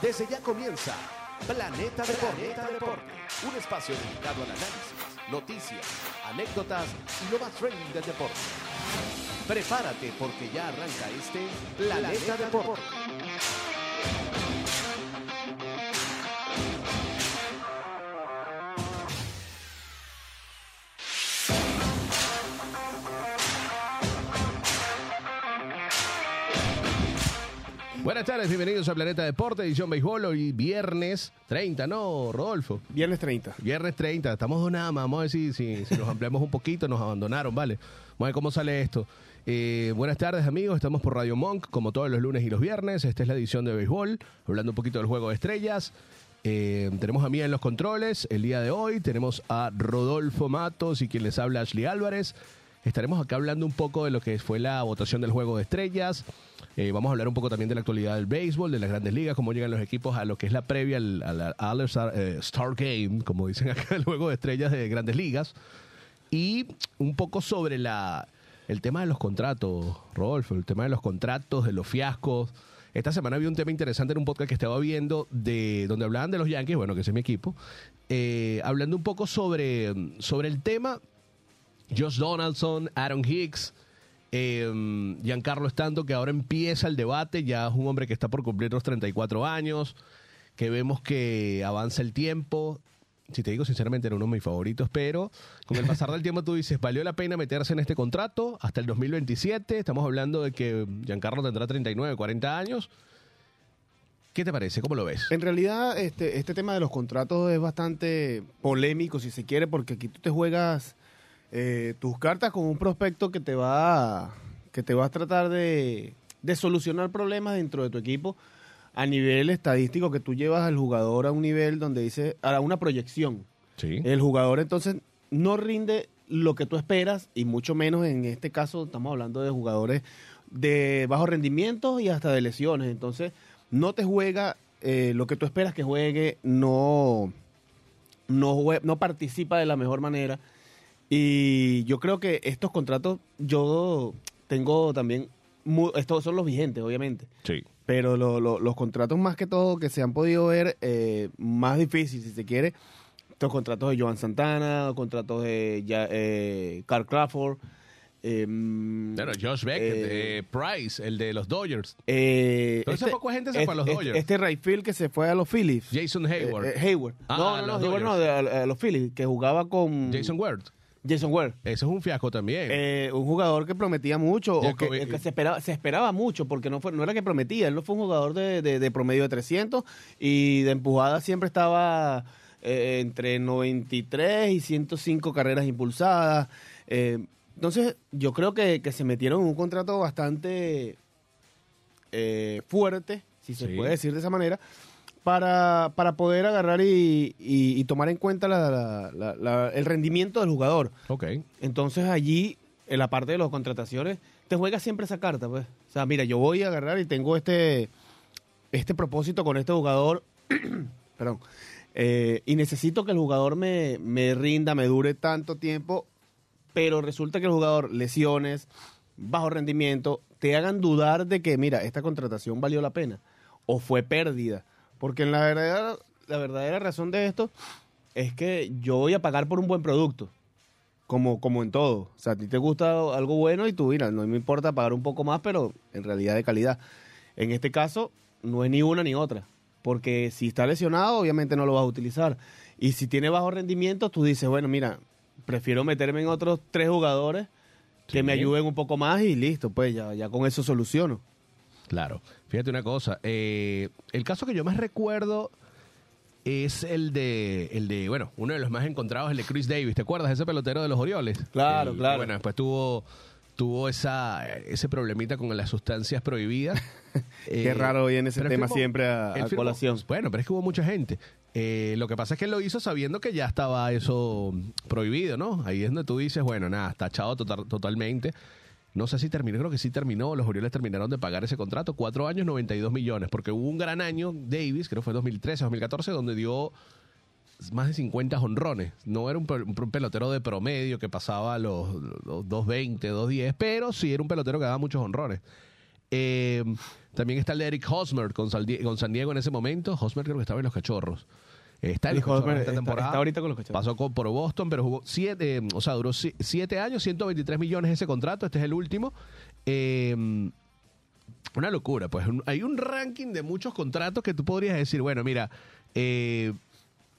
Desde ya comienza Planeta Deporte, un espacio dedicado al análisis, noticias, anécdotas y lo más trending del deporte. Prepárate porque ya arranca este Planeta Deporte. Buenas tardes, bienvenidos a Planeta Deporte, edición béisbol, hoy viernes 30, ¿no, Rodolfo? Viernes 30. Viernes 30, estamos más, vamos a ver si, si, si nos ampliamos un poquito, nos abandonaron, ¿vale? Vamos a ver cómo sale esto. Eh, buenas tardes, amigos, estamos por Radio Monk, como todos los lunes y los viernes, esta es la edición de béisbol, hablando un poquito del juego de estrellas. Eh, tenemos a Mía en los controles el día de hoy, tenemos a Rodolfo Matos y quien les habla Ashley Álvarez. Estaremos acá hablando un poco de lo que fue la votación del juego de estrellas. Eh, vamos a hablar un poco también de la actualidad del béisbol, de las grandes ligas, cómo llegan los equipos a lo que es la previa al, al- al eh, Star Game, como dicen acá, el juego de estrellas de grandes ligas. Y un poco sobre el tema de los contratos, Rodolfo, el tema de los contratos, de los fiascos. Esta semana había un tema interesante en un podcast que estaba viendo de donde hablaban de los Yankees, bueno, que es mi equipo, eh, hablando un poco sobre el tema Josh Donaldson, Aaron Hicks, eh, Giancarlo Stanton, que ahora empieza el debate, ya es un hombre que está por cumplir los 34 años, que vemos que avanza el tiempo. Si te digo sinceramente, era uno de mis favoritos, pero con el pasar del tiempo tú dices, ¿valió la pena meterse en este contrato hasta el 2027? Estamos hablando de que Giancarlo tendrá 39, 40 años. ¿Qué te parece? ¿Cómo lo ves? En realidad, este, este tema de los contratos es bastante polémico, si se quiere, porque aquí tú te juegas eh, tus cartas con un prospecto que te va a, que te va a tratar de, de solucionar problemas dentro de tu equipo a nivel estadístico, que tú llevas al jugador a un nivel donde dice, a una proyección. Sí. El jugador entonces no rinde lo que tú esperas y mucho menos en este caso estamos hablando de jugadores de bajo rendimiento y hasta de lesiones. Entonces no te juega eh, lo que tú esperas que juegue, no, no, jue- no participa de la mejor manera. Y yo creo que estos contratos, yo tengo también, estos son los vigentes obviamente. Sí. Pero lo- lo- los contratos más que todo que se han podido ver eh, más difíciles, si se quiere, estos contratos de Joan Santana, contratos de ya, eh, Carl Crawford. eh, Bueno, Josh Beckett, eh, Price, el de los Dodgers. eh, Pero hace poco gente se fue a los este- Dodgers. Este Rayfield que se fue a los Phillies. Jason Hayward. Eh, eh, Hayward. Ah, no, no, los no, Hayward a- a los Phillies, que jugaba con Jason Ward. Jason Ware. Eso es un fiasco también. Eh, un jugador que prometía mucho, o que, que se, esperaba, se esperaba mucho, porque no, fue, no era que prometía, él no fue un jugador de, de- de promedio de 300 y de empujada siempre estaba eh, entre 93 y 105 carreras impulsadas. Eh, entonces, yo creo que, que se metieron en un contrato bastante eh, fuerte, si se Sí. puede decir de esa manera, para, para poder agarrar y, y- y tomar en cuenta la- la- la- la- el rendimiento del jugador. ok. Entonces allí, en la parte de las contrataciones, te juega siempre esa carta, pues. O sea, mira, yo voy a agarrar y tengo este, este propósito con este jugador, perdón, eh, y necesito que el jugador me, me rinda, me dure tanto tiempo, pero resulta que el jugador, lesiones, bajo rendimiento, te hagan dudar de que, mira, esta contratación valió la pena o fue pérdida. Porque en la verdadera, la verdadera razón de esto es que yo voy a pagar por un buen producto. Como, como en todo. O sea, a ti te gusta algo bueno y tú, mira, no me importa pagar un poco más, pero en realidad de calidad. En este caso, no es ni una ni otra. Porque si está lesionado, obviamente no lo vas a utilizar. Y si tiene bajo rendimiento, tú dices, bueno, mira, prefiero meterme en otros tres jugadores que me ayuden un poco más y listo, pues ya, ya con eso soluciono. Claro. Fíjate una cosa. eh, el caso que yo más recuerdo es el de, el de, bueno, uno de los más encontrados, el de Chris Davis. ¿Te acuerdas? Ese pelotero de los Orioles. Claro, El- claro. Bueno, después tuvo, tuvo esa, ese problemita con las sustancias prohibidas. Qué raro viene ese tema firmó- siempre a- a colación. Bueno, pero es que hubo mucha gente. Eh, lo que pasa es que él lo hizo sabiendo que ya estaba eso prohibido, ¿no? Ahí es donde tú dices, bueno, nada, está echado total- totalmente. No sé si terminó, creo que sí terminó. Los Orioles terminaron de pagar ese contrato. Cuatro años, 92 millones. Porque hubo un gran año, Davis, creo que fue 2013, 2014, donde dio más de 50 honrones. No era un, pe- un pelotero de promedio que pasaba los, los 220, 210, pero sí era un pelotero que daba muchos honrones. Eh, también está el de Eric Hosmer con San Diego en ese momento. Hosmer creo que estaba en los cachorros. Está los Eric Hosmer cachorros esta está- temporada. está ahorita con los Cachorros. Pasó con- por Boston, pero jugó siete, eh, o sea, duró si- siete años, 123 millones ese contrato. Este es el último. Eh, una locura, pues un- hay un ranking de muchos contratos que tú podrías decir, bueno, mira, eh,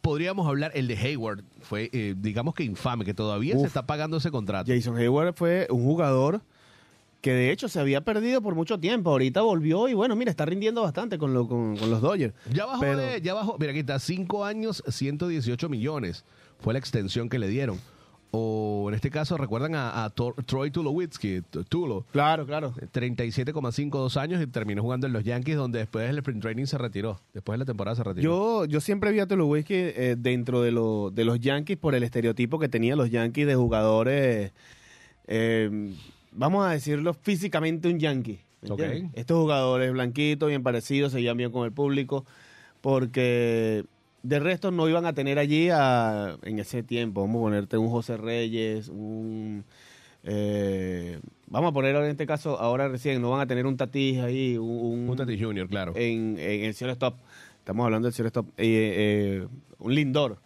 podríamos hablar, el de Hayward fue, eh, digamos que infame, que todavía se está pagando ese contrato. Jason Hayward fue un jugador que de hecho se había perdido por mucho tiempo. Ahorita volvió y bueno, mira, está rindiendo bastante con, lo- con, con los Dodgers. Ya bajó, Pero- de- ya bajó, mira aquí está, 5 años, 118 millones, fue la extensión que le dieron. O en este caso, recuerdan a, a Tor- Troy Tulowitzki, Tulo, Claro, claro. 37,52 años y terminó jugando en los Yankees, donde después del sprint training se retiró. Después de la temporada se retiró. Yo, yo siempre vi a Tulowitzki eh, dentro de, lo- de los Yankees por el estereotipo que tenían los Yankees de jugadores, eh, vamos a decirlo, físicamente un Yankee. Estos jugadores blanquitos, bien parecidos, se llevan bien con el público, porque de resto no iban a tener allí a- en ese tiempo, vamos a ponerte un José Reyes, un... eh, vamos a poner ahora en este caso, ahora recién, no van a tener un Tatis ahí, un, Un Tatis Junior, claro. en, en el shortstop. Estamos hablando del shortstop. Eh, eh, un Lindor.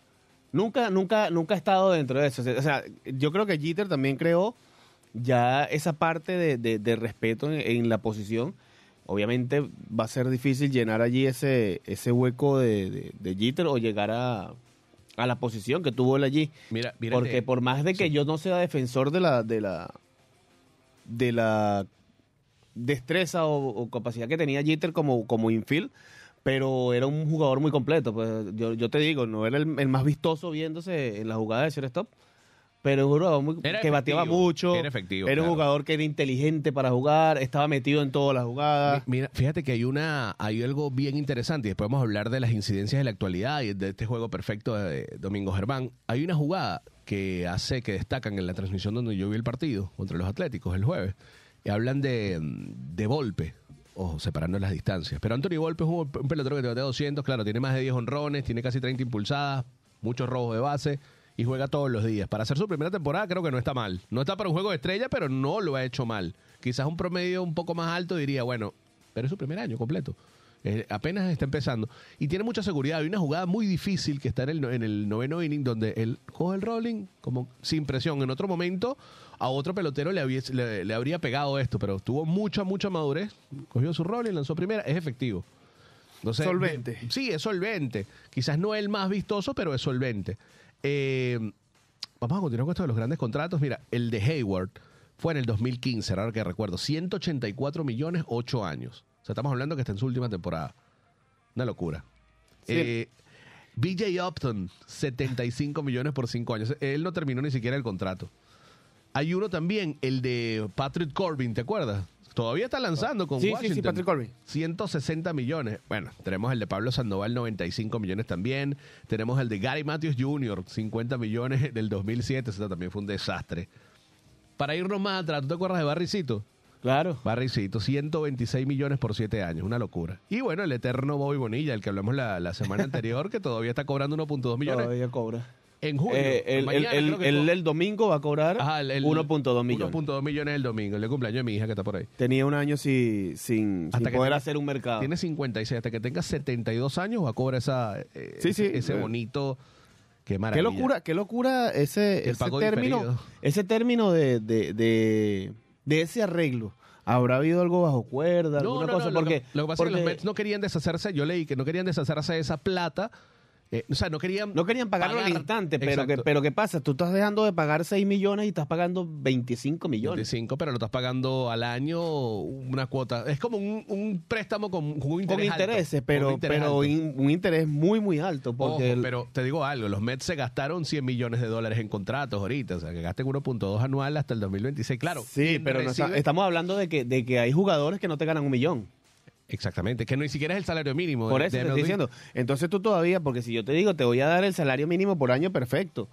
Nunca, nunca, nunca ha estado dentro de eso. O sea, yo creo que Jeter también creó ya esa parte de, de- de respeto en, en la posición. Obviamente va a ser difícil llenar allí ese, ese hueco de, de, Jeter o llegar a, a la posición que tuvo él allí. Mira, mira Porque por más de que sí. yo no sea defensor de la de la de la destreza o, o capacidad que tenía Jeter como, como infield, pero era un jugador muy completo. Pues yo, yo te digo, no era el, el más vistoso viéndose en la jugada de shortstop, pero un jugador muy- Era que bateaba mucho. era efectivo, Era un claro. jugador que era inteligente para jugar, estaba metido en todas las jugadas. Mi- Mira, fíjate que hay una, hay algo bien interesante y después vamos a hablar de las incidencias de la actualidad y de este juego perfecto de Domingo Germán. Hay una jugada que hace que destacan en la transmisión donde yo vi el partido contra los Atléticos el jueves y hablan de, de Volpe, ojo, separando las distancias. Pero Anthony Volpe es un, un pelotero que te batea 200, claro, tiene más de 10 honrones, tiene casi 30 impulsadas, muchos robos de base y juega todos los días. Para hacer su primera temporada creo que no está mal. No está para un juego de estrella, pero no lo ha hecho mal. Quizás un promedio un poco más alto diría, bueno, pero es su primer año completo. Eh, apenas está empezando. Y tiene mucha seguridad. Hay una jugada muy difícil que está en el, en el noveno inning donde él coge el rolling como sin presión. En otro momento a otro pelotero le, hubiese- le, le habría pegado esto, pero tuvo mucha, mucha madurez. Cogió su rolling, lanzó primera. Es efectivo. Entonces, Solvente. sí, es solvente. Quizás no el más vistoso, pero es solvente. Eh, vamos a continuar con esto de los grandes contratos. Mira, el de Hayward fue en el 2015, ahora que recuerdo. 184 millones, 8 años. O sea, estamos hablando que está en su última temporada. Una locura. Sí. Eh, BJ Upton, 75 millones por 5 años. Él no terminó ni siquiera el contrato. Hay uno también, el de Patrick Corbin, ¿te acuerdas? Todavía está lanzando con Sí, sí, sí, Washington. Patrick Corbin. 160 millones. Bueno, tenemos el de Pablo Sandoval, 95 millones también. Tenemos el de Gary Matthews Jr., 50 millones del 2007. Eso también fue un desastre. Para irnos más atrás, ¿tú te acuerdas de Barricito? Claro. Barricito, 126 millones por 7 años, una locura. Y bueno, el eterno Bobby Bonilla, el que hablamos la, la semana anterior, que todavía está cobrando 1.2 millones. Todavía cobra. En junio. Eh, el, mañana el- creo que el- co- el domingo va a cobrar Ajá, el- el- 1.2 millones. 1.2 millones el domingo, el cumpleaños de mi hija que está por ahí. Tenía un año sin, sin, Hasta sin que poder tenga- hacer un mercado. Tiene 56, hasta que tenga 72 años va a cobrar esa, eh, Sí, sí. ese, bonito. Qué Qué locura, qué locura ese, ese término, diferido. ese término de, de, de, de ese arreglo. ¿Habrá habido algo bajo cuerda, No, alguna no, cosa? no, lo porque, que- lo que pasa es que los Mets no querían deshacerse, yo leí que no querían deshacerse de esa plata, eh, o sea, no querían... no querían pagarlo al instante, pero que, pero ¿qué pasa? Tú estás dejando de pagar 6 millones y estás pagando 25 millones. 25, pero lo estás pagando al año una cuota. Es como un, un préstamo con, con un interés Con alto, intereses, con pero, un interés pero in- un interés muy, muy alto. Porque Ojo, el- pero te digo algo, los Mets se gastaron 100 millones de dólares en contratos ahorita, o sea, que gasten 1.2 anual hasta el 2026, claro. sí, pero no está- recibe- estamos hablando de que, de que hay jugadores que no te ganan un millón. Exactamente, que ni siquiera es el salario mínimo. Por de- eso de te estoy diciendo. Entonces tú todavía, porque si yo te digo, te voy a dar el salario mínimo por año perfecto.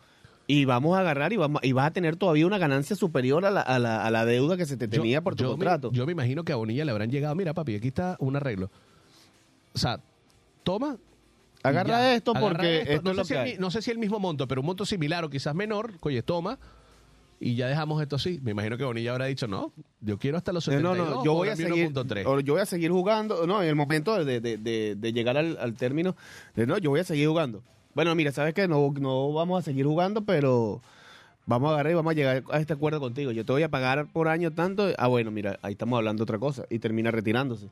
Y vamos a agarrar y, vamos, y vas a tener todavía una ganancia superior a la, a la, a la deuda que se te Yo- tenía por tu yo me- contrato. yo me imagino que a Bonilla le habrán llegado, mira papi, aquí está un arreglo. O sea, toma. Agarra ya, esto agarra porque esto no, sé si el no sé si el mismo monto, pero un monto similar o quizás menor, oye, toma. Y ya dejamos esto así. Me imagino que Bonilla habrá dicho, no, yo quiero hasta los Eh, 72 No, no, yo voy a seguir, 1.3. o yo voy a seguir jugando, no, en el momento de, de- de- de llegar al, al término, de no, yo voy a seguir jugando. Bueno, mira, sabes que no, no vamos a seguir jugando, pero vamos a agarrar y vamos a llegar a este acuerdo contigo. Yo te voy a pagar por año tanto, ah, bueno, mira, ahí estamos hablando de otra cosa, y termina retirándose.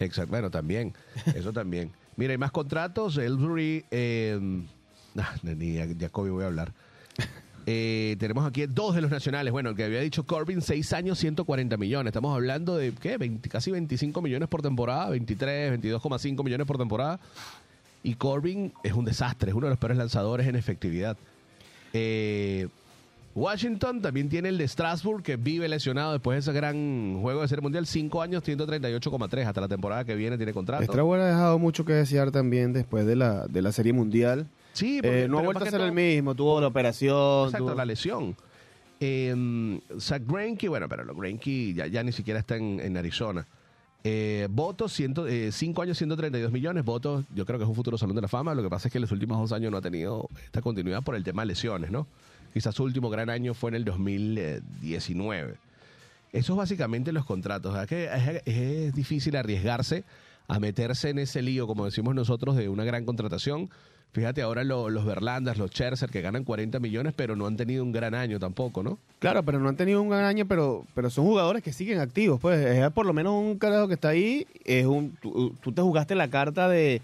Exacto, bueno, también, eso también. Mira, hay más contratos. Ellsbury, eh, ni a Jacoby voy a hablar. Eh, tenemos aquí dos de los nacionales. Bueno, el que había dicho Corbin, seis años, 140 millones. Estamos hablando de, ¿qué? 20 casi 25 millones por temporada, 23, 22,5 millones por temporada. Y Corbin es un desastre, es uno de los peores lanzadores en efectividad. Eh, Washington también tiene el de Strasbourg, que vive lesionado después de ese gran juego de Serie Mundial. Cinco años, 138,3. Hasta la temporada que viene tiene contrato. Strasbourg ha dejado mucho que desear también después de la, de la Serie Mundial. Sí, porque- Eh, no ha vuelto a ser el mismo, tuvo la operación. Exacto, tuvo- la lesión. Eh, Zach Greinke, bueno, pero los Greinke ya, ya ni siquiera está en, en Arizona. Eh, Votos, 5 años, 132 millones. Votos, yo creo que es un futuro salón de la fama. Lo que pasa es que en los últimos dos años no ha tenido esta continuidad por el tema de lesiones, ¿no? Quizás su último gran año fue en el 2019. Eso es básicamente los contratos. ¿verdad? Que es, es difícil arriesgarse a meterse en ese lío, como decimos nosotros, de una gran contratación. Fíjate ahora lo- los Verlandas, los Scherzer, que ganan 40 millones, pero no han tenido un gran año tampoco, ¿no? Claro, pero no han tenido un gran año, pero, pero son jugadores que siguen activos. Pues es por lo menos un carajo que está ahí. Es un, tú, tú te jugaste la carta de,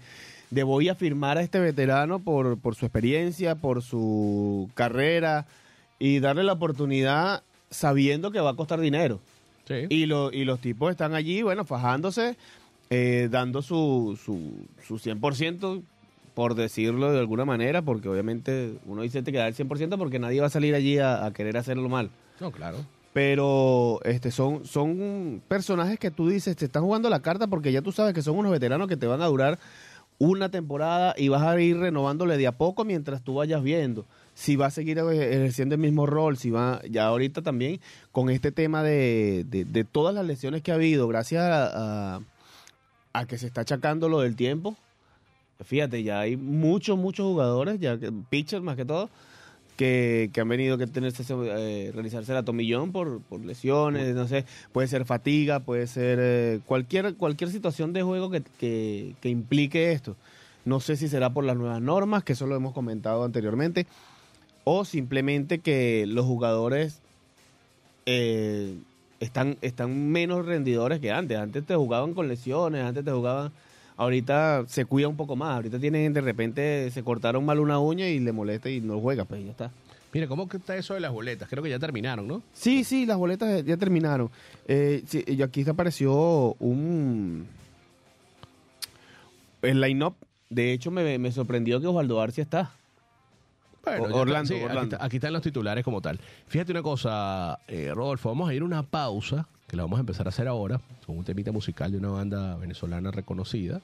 de voy a firmar a este veterano por, por su experiencia, por su carrera y darle la oportunidad sabiendo que va a costar dinero. Sí. Y, lo, y los tipos están allí, bueno, fajándose, eh, dando su, su, su 100%, por decirlo de alguna manera, porque obviamente uno dice que da el 100% porque nadie va a salir allí a, a querer hacerlo mal. No, claro. Pero este son, son personajes que tú dices, te están jugando la carta porque ya tú sabes que son unos veteranos que te van a durar una temporada y vas a ir renovándole de a poco mientras tú vayas viendo si va a seguir ejerciendo el mismo rol, si va, ya ahorita también con este tema de, de, de todas las lesiones que ha habido, gracias a, a- a que se está achacando lo del tiempo. Fíjate, ya hay muchos, muchos jugadores, ya pitchers más que todo, que, que han venido que tenerse eh, realizarse la tomillón por, por lesiones, no sé, puede ser fatiga, puede ser eh, cualquier cualquier situación de juego que, que, que implique esto. No sé si será por las nuevas normas, que eso lo hemos comentado anteriormente, o simplemente que los jugadores eh, están, están menos rendidores que antes. Antes te jugaban con lesiones, antes te jugaban... Ahorita se cuida un poco más. Ahorita tienen, de repente, se cortaron mal una uña y le molesta y no juega, pues ya está. Mira, ¿cómo está eso de las boletas? Creo que ya terminaron, ¿no? Sí, sí, las boletas ya terminaron. Eh, sí, y aquí apareció un... El line-up. De hecho, me, me sorprendió que Osvaldo Arcia está. Bueno, Orlando, aquí Orlando. está- Aquí, están los titulares como tal. Fíjate una cosa, eh, Rodolfo, vamos a ir a una pausa, que la vamos a empezar a hacer ahora, con un temita musical de una banda venezolana reconocida.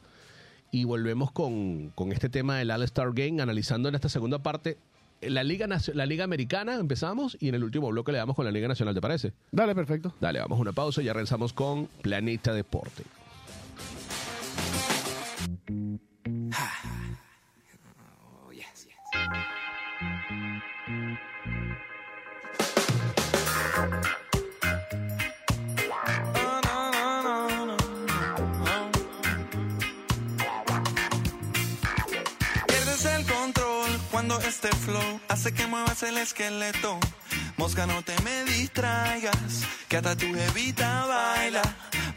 Y volvemos con, con este tema del All-Star Game, analizando en esta segunda parte la Liga, la Liga Americana, empezamos, y en el último bloque le damos con la Liga Nacional, ¿te parece? Dale, perfecto. Dale, vamos a una pausa y ya regresamos con Planeta Deporte. Este flow hace que muevas el esqueleto. Mosca, no te me distraigas, que hasta tu jevita baila.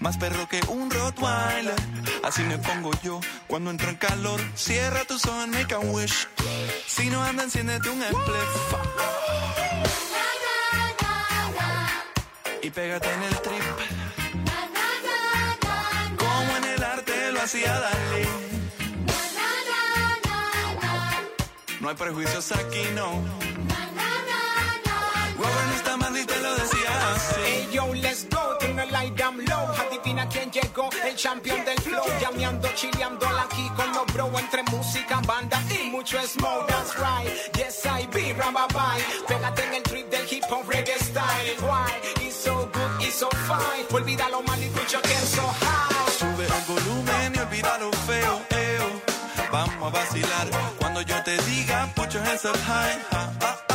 Más perro que un Rottweiler. Así me pongo yo cuando entro en calor. Cierra tus ojos, make a wish. Si no anda, enciéndete un spliff. Y pégate en el trip. Como en el arte lo hacía Dalí. No hay prejuicios aquí, no. Robert no está mal y te lo decía así. Hey yo, let's go, turn the light down low. Adivina quién llegó, el champion del flow. Llameando, chileando aquí con los bro. Entre música, banda y mucho smoke. That's right, yes I be bye. Pégate en el trip del hip hop reggae style. Why? It's so good, it's so fine. Olvida lo mal y escucha que es so high. Sube el volumen y olvida lo feo, eo. Vamos a vacilar cuando yo te diga, put your hands up high. Ah, ah,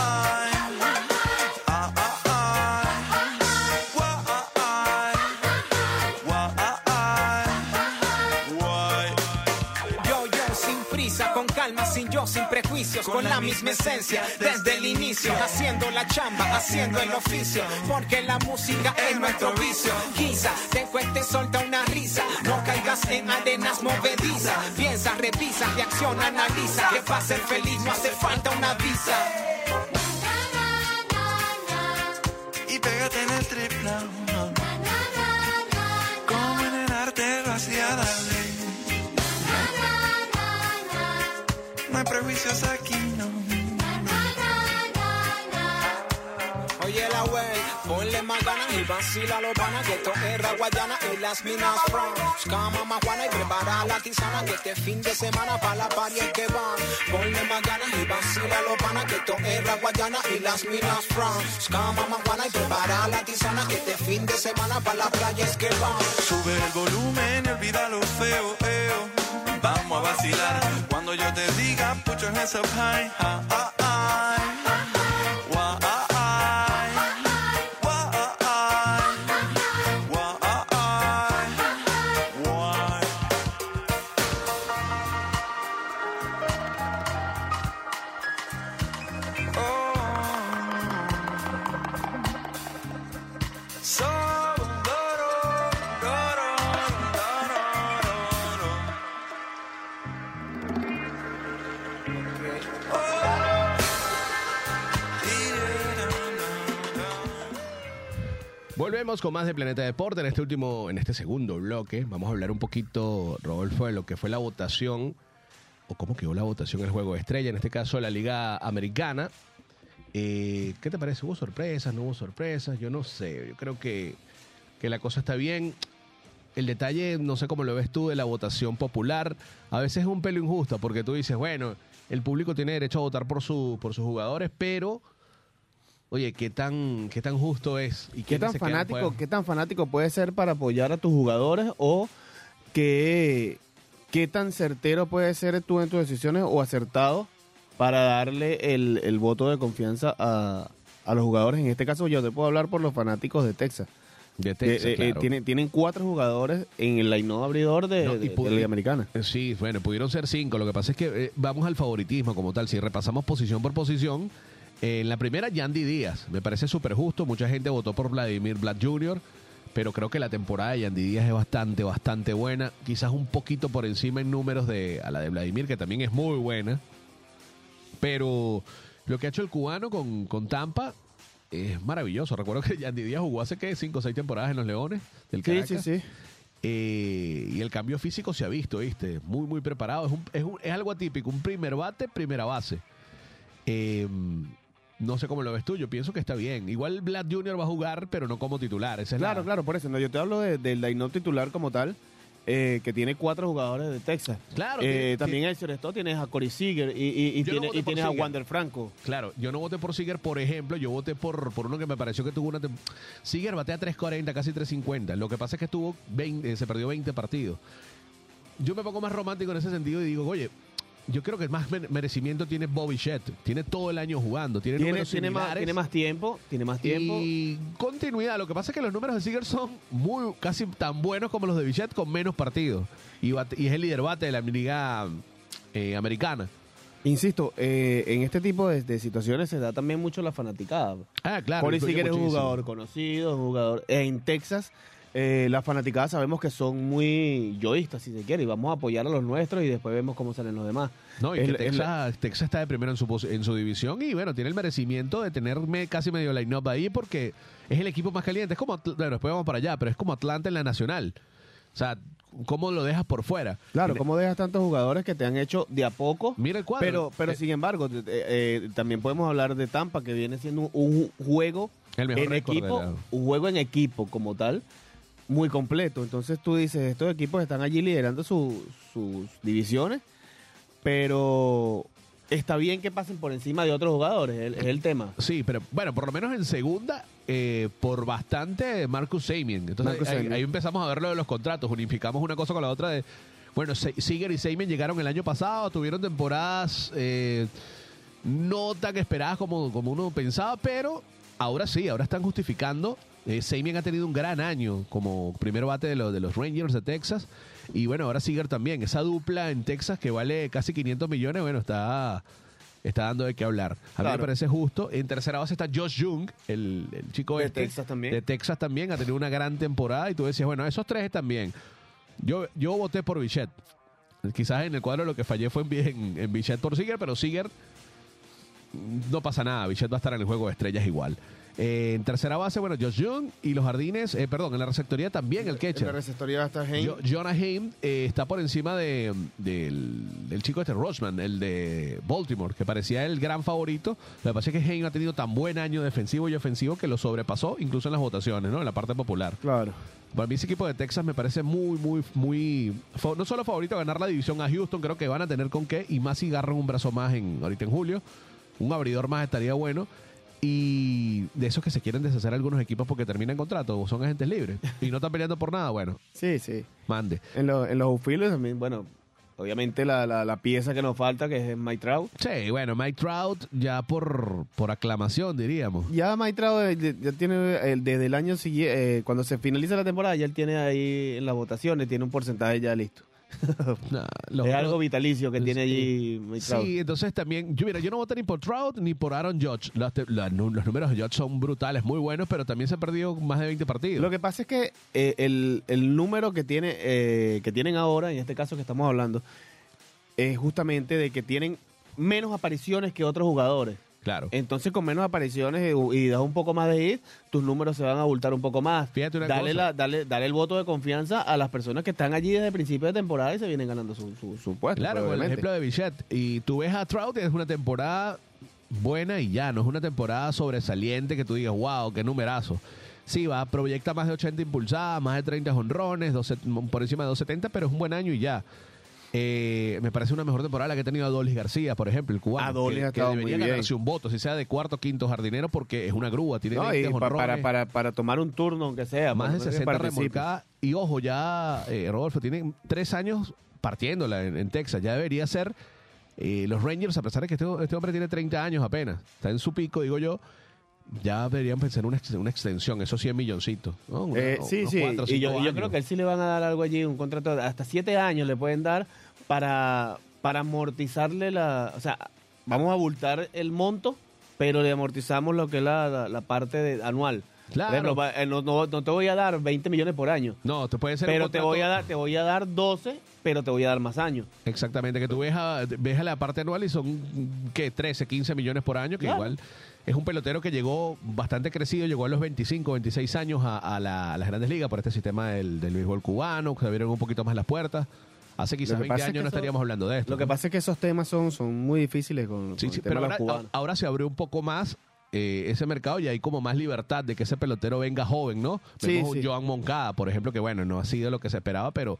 calma, sin yo, sin prejuicios, con, la misma esencia, desde el inicio, haciendo la chamba, haciendo el oficio, porque la música es nuestro vicio. Quizá te cueste solta una risa, no caigas en arenas movedizas, piensa, revisa, reacciona, analiza, que para ser feliz no hace falta una visa. y pégate en el trip now. Hay prejuicios aquí, no. Oye la ponle más ganas y vacila los panas que esto es Raguayana y las minas from. Cama más Juana y prepara la tisana que este fin de semana para la es que van. Ponle más ganas y vacila los panas que esto es Raguayana y las minas from. Cama más Juana y prepara la tisana que este fin de semana para la playa es que van. Sube el volumen olvida lo feo, eo. Vamos a vacilar cuando yo te diga, put your hands up high. ah, ah. Volvemos con más de Planeta Deporte en este último, en este segundo bloque. Vamos a hablar un poquito, Rodolfo, de lo que fue la votación, o cómo quedó la votación el juego de estrella, en este caso la Liga Americana. Eh, ¿Qué te parece? ¿Hubo sorpresas? ¿No hubo sorpresas? Yo no sé. Yo creo que, que la cosa está bien. El detalle, no sé cómo lo ves tú, de la votación popular, a veces es un pelo injusto, porque tú dices, bueno, el público tiene derecho a votar por, su, por sus jugadores, pero, oye, ¿qué tan, qué tan justo es? ¿Y ¿Qué tan, fanático? ¿Qué tan fanático puede ser para apoyar a tus jugadores o qué, qué tan certero puede ser tú en tus decisiones o acertado para darle el, el voto de confianza a, a los jugadores? En este caso yo te puedo hablar por los fanáticos de Texas. De que, Texas, eh, eh, claro. tienen, tienen cuatro jugadores en el line abridor de, No, y de- pu- de la Liga Americana. Eh, Sí, bueno, pudieron ser cinco. Lo que pasa es que eh, vamos al favoritismo como tal. Si repasamos posición por posición, eh, en la primera, Yandy Díaz. Me parece súper justo. Mucha gente votó por Vladimir Vlad Jr., pero creo que la temporada de Yandy Díaz es bastante, bastante buena. Quizás un poquito por encima en números de a la de Vladimir, que también es muy buena. Pero lo que ha hecho el cubano con, con Tampa es maravilloso. Recuerdo que Yandy Díaz jugó hace, ¿qué? Cinco o seis temporadas en los Leones del Sí, Caracas. sí, sí. Eh, y el cambio físico se ha visto, ¿viste? Muy, muy preparado. Es, un- es, un- es algo atípico. Un primer bate, primera base. Eh, no sé cómo lo ves tú. Yo pienso que está bien. Igual Vlad Jr. va a jugar, pero no como titular. Esa es Claro, la- claro, por eso. No, yo te hablo de- del line titular como tal, eh, que tiene cuatro jugadores de Texas. Claro, Eh, también el Shortstop tienes a Corey Seager y, y- y Yo no tiene- y tienes a. Wander Franco. Claro, yo no voté por Seager, por ejemplo, yo voté por, por uno que me pareció que tuvo una... tem- Seager batea 3.40, casi 3.50. Lo que pasa es que tuvo 20, eh, se perdió 20 partidos. Yo me pongo más romántico en ese sentido y digo, oye, yo creo que más mere- merecimiento tiene Bobby Shett. Tiene todo el año jugando, tiene, Tiene, números tiene, más, similares. tiene más tiempo, tiene más tiempo. Y continuidad. Lo que pasa es que los números de Seager son muy casi tan buenos como los de Bichette con menos partidos. Y, es el líder bate de la liga eh, americana. Insisto, eh, en este tipo de, de situaciones se da también mucho la fanaticada. Ah, claro. Corey Seager es un jugador conocido, un jugador. En Texas, eh, las fanaticadas sabemos que son muy yoístas, si se quiere, y vamos a apoyar a los nuestros y después vemos cómo salen los demás. No, y Es que la- Texas, Texas está de primero en su, pos- en su división y bueno, tiene el merecimiento de tener me- casi medio line-up ahí porque es el equipo más caliente. Es como, bueno, después vamos para allá, pero es como Atlanta en la nacional. O sea, ¿cómo lo dejas por fuera? Claro, ¿cómo dejas tantos jugadores que te han hecho de a poco? Mira el cuadro. Pero, pero Eh, sin embargo, eh, eh, también podemos hablar de Tampa, que viene siendo un, un juego El mejor en equipo, la- un juego en equipo como tal, muy completo. Entonces tú dices, estos equipos están allí liderando su- sus divisiones, pero está bien que pasen por encima de otros jugadores, es el, es el tema. Sí, pero bueno, por lo menos en segunda, eh, por bastante Marcus Samien. Entonces Marcus ahí, empezamos a ver lo de los contratos, unificamos una cosa con la otra de, bueno, Seager y Samien llegaron el año pasado, tuvieron temporadas eh, no tan esperadas como, como uno pensaba, pero ahora sí, ahora están justificando Eh, Semien ha tenido un gran año como primer bate de, los de los Rangers de Texas. Y bueno, ahora Seager también. Esa dupla en Texas que vale casi 500 millones, bueno, está, está dando de qué hablar. A mí me parece justo. En tercera base está Josh Jung, el, el chico De este, Texas también. De Texas también. Ha tenido una gran temporada. Y tú decías, bueno, esos tres están bien. Yo, yo voté por Bichette. Quizás en el cuadro lo que fallé fue en, en, en Bichette por Seager, pero Seager no pasa nada. Bichette va a estar en el juego de estrellas igual. Eh, en tercera base, bueno, Josh Jung y los jardines, eh, perdón, en la receptoría también el En la catcher. receptoría va a estar Haynes. Jo- Jonah Haim eh, está por encima de, del, del chico este Rochman, el de Baltimore, que parecía el gran favorito. Lo que pasa es que Haim ha tenido tan buen año defensivo y ofensivo que lo sobrepasó incluso en las votaciones, ¿no? En la parte popular. Claro. Para mí ese equipo de Texas me parece muy, muy, muy... No solo favorito a ganar la división a Houston, creo que van a tener con qué. Y más si agarran un brazo más en, ahorita en julio. Un abridor más estaría bueno. Y de esos que se quieren deshacer algunos equipos porque terminan contrato o son agentes libres. Y no están peleando por nada, bueno, Sí, sí. mande. En, los en los outfielders también, bueno, obviamente la, la, la pieza que nos falta, que es Mike Trout. Sí, bueno, Mike Trout ya por, por aclamación, diríamos. Ya Mike Trout eh, ya- tiene, el- desde el año siguiente, cuando se finaliza la temporada, ya él tiene ahí en las votaciones, tiene un porcentaje ya listo. Nah, los es algo vitalicio que tiene allí Trout. Sí, entonces también, yo mira, yo no voté ni por Trout ni por Aaron Judge. Nu- los números de Judge son brutales, muy buenos, pero también se han perdido más de 20 partidos. Lo que pasa es que eh, el, el número que tiene eh, que tienen ahora, en este caso que estamos hablando, es justamente de que tienen menos apariciones que otros jugadores. Claro. Entonces, con menos apariciones y, y das un poco más de hit, tus números se van a abultar un poco más. Fíjate una dale, cosa. la- dale, dale el voto de confianza a las personas que están allí desde el principio de temporada y se vienen ganando su, su, su puesto. Claro, con el ejemplo de Bichette. Y tú ves a Trout y es una temporada buena y ya, no es una temporada sobresaliente que tú digas, wow, qué numerazo. Sí, va, proyecta más de 80 impulsadas, más de 30 honrones, 12 por encima de 270, pero es un buen año y ya. Eh, me parece una mejor temporada la que ha tenido Adolis García, por ejemplo, el cubano. Adolis que, que debería ganarse un voto, si sea de cuarto o quinto jardinero, porque es una grúa, tiene No, 20 y pa- para, para, para tomar un turno, aunque sea. más de para que 60 participe. remolcadas. Y ojo, ya, eh, Rodolfo, tienen tres años partiéndola en, en Texas. Ya debería ser eh, los Rangers, a pesar de que este, este hombre tiene 30 años apenas, está en su pico, digo yo, ya deberían pensar en una, una extensión, esos 100 milloncitos. ¿no? Una- Eh, sí, sí. cuatro y yo, y yo creo que él sí le van a dar algo allí, un contrato de hasta siete años le pueden dar para, para amortizarle la. O sea, vamos a abultar el monto, pero le amortizamos lo que es la, la, la parte de, anual. Claro. Ejemplo, eh, no, no- no te voy a dar 20 millones por año, No, te puede ser un pero te voy, a dar, te voy a dar 12, pero te voy a dar más años. Exactamente, que tú ves a, ves a la parte anual y son, ¿qué? 13, 15 millones por año, que Claro. igual es un pelotero que llegó bastante crecido, llegó a los 25, 26 años a, a la- a las grandes ligas por este sistema del, del béisbol cubano, que se abrieron un poquito más las puertas. Hace quizás Lo que 20 pasa es años que no estaríamos hablando de esto. Lo que pasa es que esos temas son, son muy difíciles con, Sí, con sí, el tema pero de los ahora, cubanos. ahora se abrió un poco más eh, ese mercado y hay como más libertad de que ese pelotero venga joven, ¿no? Vemos un sí. Joan Moncada, por ejemplo, que bueno, no ha sido lo que se esperaba, pero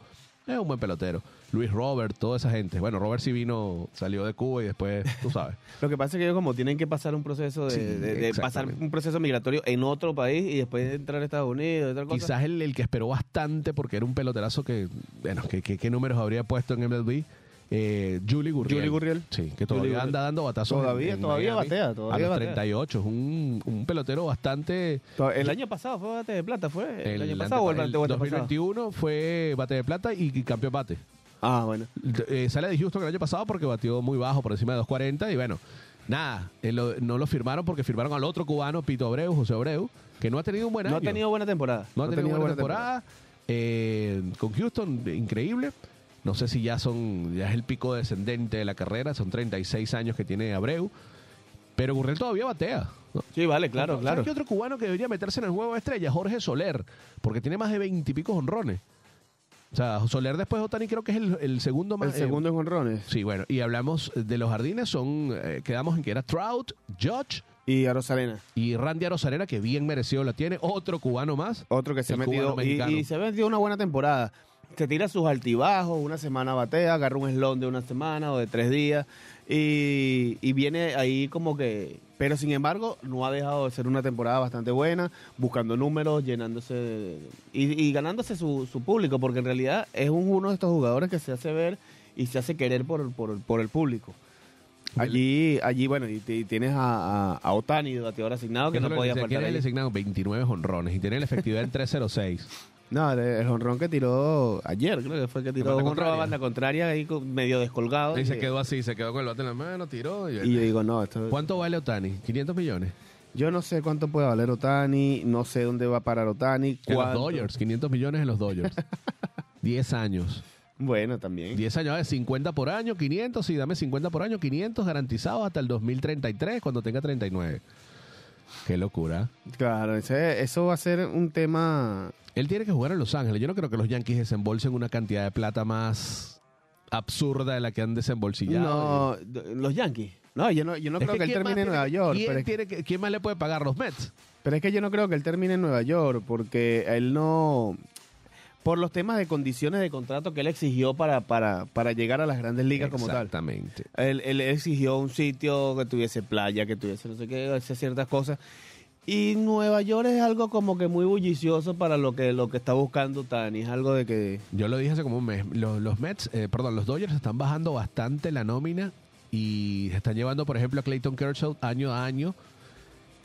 es un buen pelotero. Luis Robert, toda esa gente. Bueno, Robert sí vino, salió de Cuba y después, tú sabes. Lo que pasa es que ellos como tienen que pasar un proceso de, Sí, de- de pasar un proceso migratorio en otro país y después entrar a Estados Unidos, otra cosa. Quizás el, el que esperó bastante porque era un peloterazo que, bueno, que, que- qué números habría puesto en MLB. Eh, Julie Gurriel. Julie Gurriel. Sí, que todavía anda dando batazos. en- Todavía- en todavía Miami. batea, todavía A los batea. 38. Es un, un pelotero bastante. El año pasado fue bate de plata, ¿fue? ¿El, año pasado o el, el o antepasado? 2021 fue bate de plata y, y campeón bate. Ah, bueno. Eh, sale de Houston el año pasado porque batió muy bajo, por encima de 2.40 y bueno, nada, eh, lo- no lo firmaron porque firmaron al otro cubano, Pito Abreu, José Abreu, que no ha tenido un buen No año. ha tenido buena temporada. No ha tenido buena temporada. Eh, con Houston, increíble. No sé si ya son, ya es el pico descendente de la carrera, son 36 años que tiene Abreu. Pero Gurriel todavía batea. ¿no? Sí, vale, claro, ¿Sabes claro. qué otro cubano que debería meterse en el juego de estrella? Jorge Soler, porque tiene más de 20 y pico honrones. O sea, Soler después de Otani creo que es el, el segundo más. El segundo en honrones. Sí, bueno, y hablamos de los jardines, son, eh, quedamos en que era Trout, Judge Y a Rosalena. y Randy Arozarena, que bien merecido la tiene, otro cubano más. Otro que se ha metido. Y, mexicano. y se ha metido una buena temporada. Se tira sus altibajos, una semana batea, agarra un slon de una semana o de tres días. Y, y viene ahí como que. Pero sin embargo, no ha dejado de ser una temporada bastante buena, buscando números, llenándose de- y, y ganándose su, su público, porque en realidad es un- uno de estos jugadores que se hace ver y se hace querer por, por, por el público. Allí, allí bueno, y, tienes a, a, a Otani, de bateador asignado, que no podía faltar ¿quién es el allí. designado? 29 honrones y tiene la efectividad en 306. No, el, jonrón que tiró ayer, creo que fue que tiró un jonrón a banda contraria ahí medio descolgado. Y se y- quedó así, se quedó con el bate en la mano, tiró. Y, y yo digo, no, esto... ¿Cuánto vale Otani? ¿500 millones? Yo no sé cuánto puede valer Otani, no sé dónde va a parar Otani. En los Dodgers, 500 millones en los Dodgers. 10 años. Bueno, también. 10 años, ¿vale? 50 por año, 500, sí, dame 50 por año, 500 garantizados hasta el 2033 cuando tenga 39. Qué locura. Claro, ese- eso va a ser un tema... Él tiene que jugar en Los Ángeles. Yo no creo que los Yankees desembolsen una cantidad de plata más absurda de la que han desembolsillado. No, los Yankees. No, yo no, yo no creo que, él ¿quién más termine en Nueva que- York. ¿quién, Pero es, tiene que- quién más le puede pagar? ¿Los Mets? pero es que yo no creo que él termine en Nueva York porque él no... Por los temas de condiciones de contrato que él exigió para, para, para llegar a las grandes ligas como tal. Exactamente. Él, él exigió un sitio que tuviese playa, que tuviese no sé qué, ciertas cosas. Y Nueva York es algo como que muy bullicioso para lo que, lo que está buscando Tani. Es algo de que... Yo lo dije hace como un mes. Los, los Mets, eh, perdón, los Dodgers están bajando bastante la nómina y se están llevando, por ejemplo, a Clayton Kershaw año a año.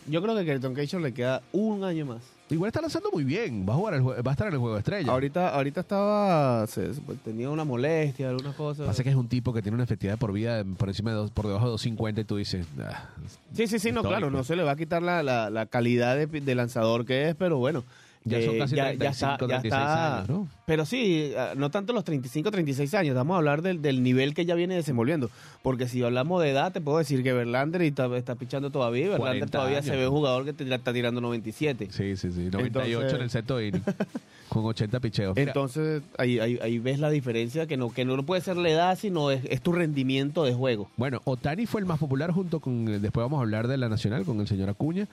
Yo creo que a Kelton Kershaw le queda un año más. Igual está lanzando muy bien. Va a jugar el va a estar en el juego de estrella. Ahorita, ahorita estaba... se- se- tenía una molestia, algunas cosas. Pasa que es un tipo que tiene una efectividad por vida por encima de dos, por debajo de 250 y tú dices, ah, Sí, sí, sí, no, claro, no se le va a quitar la, la, la calidad de, de lanzador que es, pero bueno. Ya son eh, casi 35, 36 años, ¿no? Pero sí, ah, no tanto los 35, 36 años, vamos a hablar del, del nivel que ya viene desenvolviendo. Porque si hablamos de edad, te puedo decir que Verlander está, está pichando todavía, Verlander 40 todavía años. se ve un jugador que te- está tirando 97. sí, sí, sí, 98 Entonces- en el sexto inning, con 80 picheos. Mira, Entonces, ahí, ahí, ahí ves la diferencia, que no, que no puede ser la edad, sino es, es tu rendimiento de juego. Bueno, Otani fue el más popular junto con, eh, después vamos a hablar de la Nacional con el señor Acuña.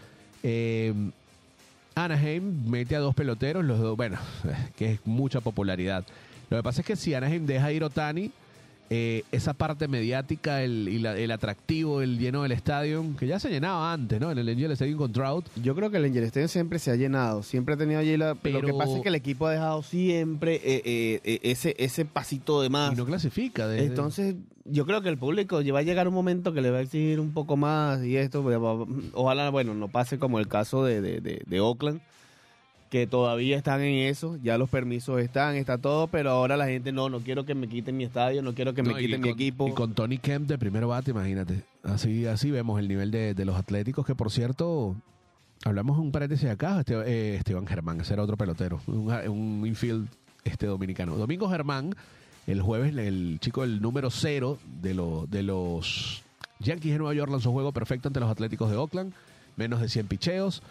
Eh, Anaheim mete a dos peloteros, los dos, bueno, que es mucha popularidad. Lo que pasa es que si Anaheim deja ir Otani, eh, esa parte mediática, el, y la- el atractivo, el lleno del estadio, que ya se llenaba antes, ¿no? En el Angel Stadium con Trout. Yo creo que el Angel Stadium siempre se ha llenado, siempre ha tenido allí la... Pero- Lo que pasa es que el equipo ha dejado siempre eh, eh, eh, ese, ese pasito de más. Y no clasifica. desde- Entonces, yo creo que el público va a llegar un momento que le va a exigir un poco más y esto, pues, ojalá, bueno, no pase como el caso de, de, de- de Oakland, que todavía están en eso, ya los permisos están, está todo, pero ahora la gente no, no quiero que me quiten mi estadio, no quiero que me No, quiten mi equipo. Y con Tony Kemp de primer bate, imagínate. Así, así vemos el nivel de, de los atléticos, que por cierto, hablamos un paréntesis acá, Este- eh, Esteban Germán, ese era otro pelotero, un, un infield este dominicano. Domingo Germán, el jueves, el chico del número cero de, lo- de los Yankees de Nueva York lanzó juego perfecto ante los Atléticos de Oakland, menos de 100 picheos.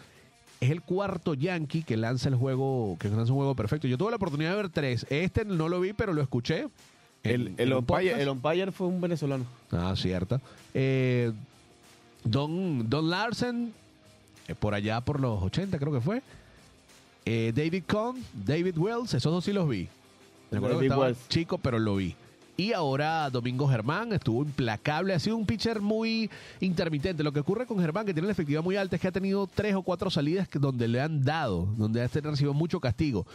Es el cuarto Yankee que lanza el juego, que lanza un juego perfecto. Yo tuve la oportunidad de ver tres. Este no lo vi, pero lo escuché. en- el, el, umpire, el umpire fue un venezolano. Ah, cierto. Eh, Don, Don Larsen, eh, por allá por los 80 creo que fue. Eh, David Cohn, David Wells, esos dos sí los vi. Me acuerdo que estaba chico, pero lo vi. Y ahora Domingo Germán estuvo implacable, ha sido un pitcher muy intermitente. Lo que ocurre con Germán, que tiene la efectividad muy alta, es que ha tenido tres o cuatro salidas donde le han dado, donde ha recibido mucho castigo.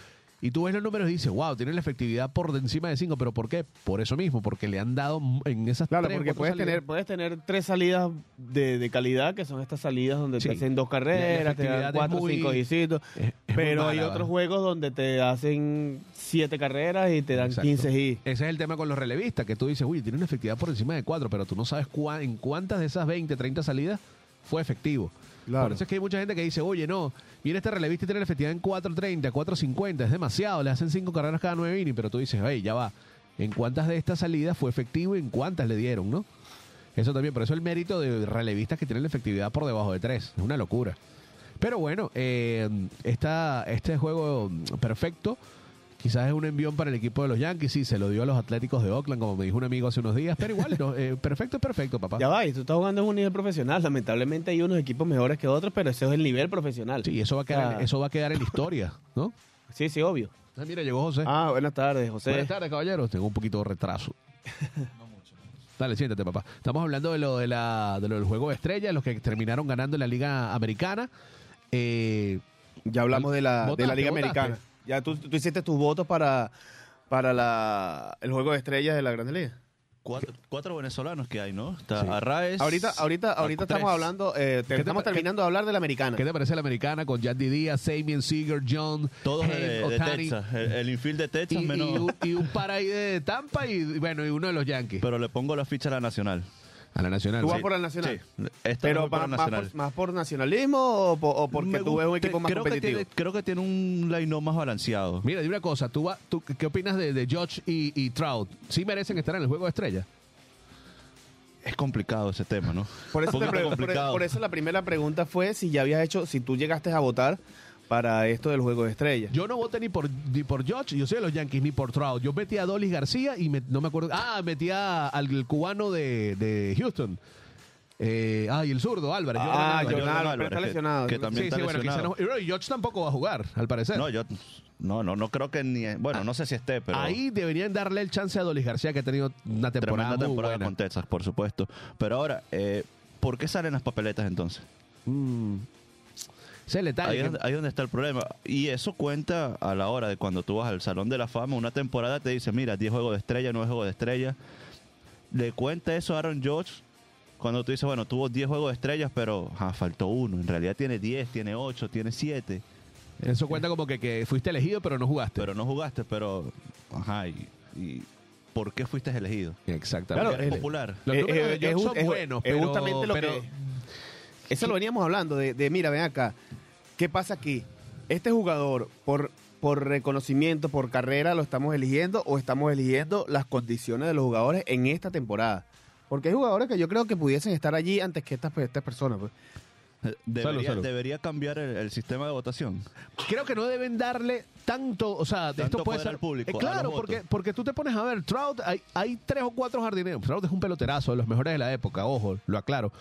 Y tú ves los números y dices, wow, tiene la efectividad por encima de cinco, pero ¿por qué? Por eso mismo, porque le han dado en esas Claro, tres porque puedes salidas. tener, puedes tener tres salidas de, de calidad, que son estas salidas donde Sí. te hacen dos carreras, te dan cuatro o muy- cinco muy Pero hay otros juegos donde te hacen siete carreras y te dan Exacto. 15 hits. Ese es el tema con los relevistas, que tú dices, uy, tiene una efectividad por encima de cuatro, pero tú no sabes cuá- en cuántas de esas 20, 30 salidas fue efectivo. Claro. Por eso es que hay mucha gente que dice, oye, no, viene este relevista tiene la efectividad en 4.30, 4.50, es demasiado, le hacen cinco carreras cada nueve innings, pero tú dices, hey, ya va, ¿en cuántas de estas salidas fue efectivo y en cuántas le dieron, no? Eso también, por eso el mérito de relevistas que tienen la efectividad por debajo de tres, es una locura. Pero bueno, eh, esta, este juego perfecto quizás es un envión para el equipo de los Yankees, sí, se lo dio a los Atléticos de Oakland, como me dijo un amigo hace unos días, pero igual, no, eh, perfecto perfecto, papá. Ya va, y tú estás jugando en un nivel profesional. Lamentablemente hay unos equipos mejores que otros, pero ese es el nivel profesional. Sí, eso va a quedar, Ah. eso va a quedar en la historia, ¿no? sí, sí, obvio. Ah, mira, llegó José. Ah, buenas tardes, José. Buenas tardes, caballeros. Tengo un poquito de retraso. Dale, siéntate, papá. Estamos hablando de lo, de la, de lo del juego de estrellas, los que terminaron ganando en la Liga Americana. Eh, Ya hablamos de la, de ¿Votaste, la Liga votaste? Americana. Ya tú, tú hiciste tus votos para, para la, el juego de estrellas de la Grande Liga. cuatro, cuatro venezolanos que hay, ¿no? Está Sí. Arraez. Ahorita, ahorita, ahorita tres. estamos hablando, eh, te- te estamos pa- terminando de hablar de la americana. ¿Qué te parece la americana con Yandy Díaz, Samien Seager, John, Todos de, de Texas. El, el infield de y, Texas, y menos. un, y un par ahí de Tampa y, y bueno, y uno de los Yankees. Pero le pongo la ficha a la nacional. A la nacional. ¿Tú vas sí. por la nacional? Sí. Esta Pero por más, nacional. por, más por nacionalismo o, po- o porque Me tú ves un equipo más creo que competitivo? tiene- creo que tiene un line más balanceado. Mira, dime una cosa, ¿tú, va- tú ¿qué opinas de, de George y, y Trout? ¿Sí merecen estar en el juego de estrella? Es complicado ese tema, ¿no? Por eso, te por- por eso la primera pregunta fue si ya habías hecho, si tú llegaste a votar para esto del juego de estrellas. Yo no voté ni por, ni por George, yo soy de los Yankees, ni por Trout. Yo metí a Dolis García y me- no me acuerdo. Ah, metí a- al cubano de, de Houston. Eh, ah, y el zurdo, Álvarez. Ah, Jordan Álvarez. Jordan Álvarez, pero está lesionado. Que, Sí, también Sí, está sí, bueno, quizá lesionado. no. Y George tampoco va a jugar, al parecer. No, yo no, no, no creo que ni. Bueno, no sé si esté, pero. Ahí deberían darle el chance a Dolis García, que ha tenido una temporada tremenda muy temporada buena. con Texas, por supuesto. Pero ahora, eh, ¿por qué salen las papeletas entonces? Mm. Ese es el detalle. Ahí, que- es- ahí es donde está el problema. Y eso cuenta a la hora de cuando tú vas al Salón de la Fama, una temporada te dice, mira, 10 juegos de estrella, 9 juegos de estrella. Le cuenta eso a Aaron George cuando tú dices, bueno, tuvo 10 juegos de estrellas, pero faltó uno. En realidad tiene 10, tiene 8, tiene 7. Eso cuenta como que, que fuiste elegido, pero no jugaste. Pero no jugaste, pero... Ajá, y, y ¿por qué fuiste elegido? Exactamente. Eres el- popular. Los Eh, números eh, de George es ju- son es buenos, es pero, justamente lo pero- que- Eso lo veníamos hablando de, de, mira, ven acá, ¿qué pasa aquí? Este jugador, por, por reconocimiento, por carrera, ¿lo estamos eligiendo o estamos eligiendo las condiciones de los jugadores en esta temporada? Porque hay jugadores que yo creo que pudiesen estar allí antes que estas, estas personas. pues. Debería, salud. debería cambiar el, el sistema de votación. creo que no deben darle tanto, o sea, de Tanto esto puede poder ser al público, Eh, claro, porque votos. porque tú te pones a ver Trout, hay, hay tres o cuatro jardineros. Trout es un peloterazo de los mejores de la época, ojo, lo aclaro.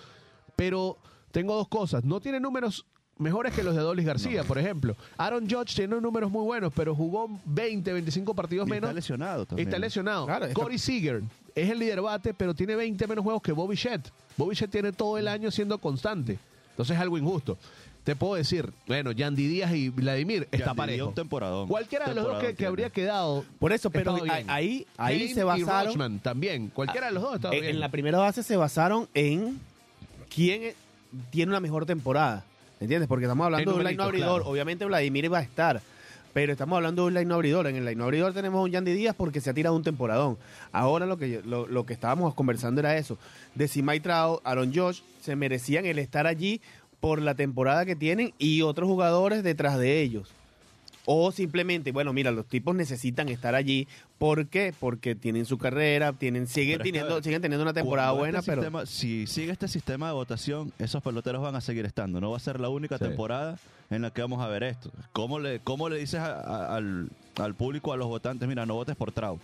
Pero tengo dos cosas, no tiene números mejores que los de Dolis García, por ejemplo. Aaron Judge tiene números muy buenos, pero jugó 20, 25 partidos Y menos. está lesionado también. Está lesionado. Claro, está- Corey Seager es el líder bate, pero tiene 20 menos juegos que Bobby Shett. Bobby Shett tiene todo el año siendo constante. Entonces es algo injusto. Te puedo decir, bueno, Yandy Díaz y Vladimir está Yandy parejo. un temporadón. Cualquiera de los dos que, habría quedado. Por eso, pero ahí, bien. ahí, se y basaron. Rochman también. Cualquiera de los dos estaba en, bien. en la primera base se basaron en quién tiene una mejor temporada. ¿Entiendes? Porque estamos hablando de un line abridor. claro. Obviamente Vladimir va a estar. Pero estamos hablando de un line abridor. En el line abridor tenemos a un Yandy Díaz porque se ha tirado un temporadón. Ahora lo que, lo, lo que estábamos conversando era eso. De si Mike Trout, Aaron Josh se merecían el estar allí por la temporada que tienen y otros jugadores detrás de ellos. O simplemente, bueno, mira, los tipos necesitan estar allí. ¿Por qué? Porque tienen su carrera, tienen, siguen, teniendo, siguen teniendo una temporada Cuando buena, este pero... sistema- si sigue este sistema de votación, esos peloteros van a seguir estando. No va a ser la única Sí. temporada en la que vamos a ver esto. ¿Cómo le, cómo le dices a- a- al, al público, a los votantes, mira, no votes por Trout?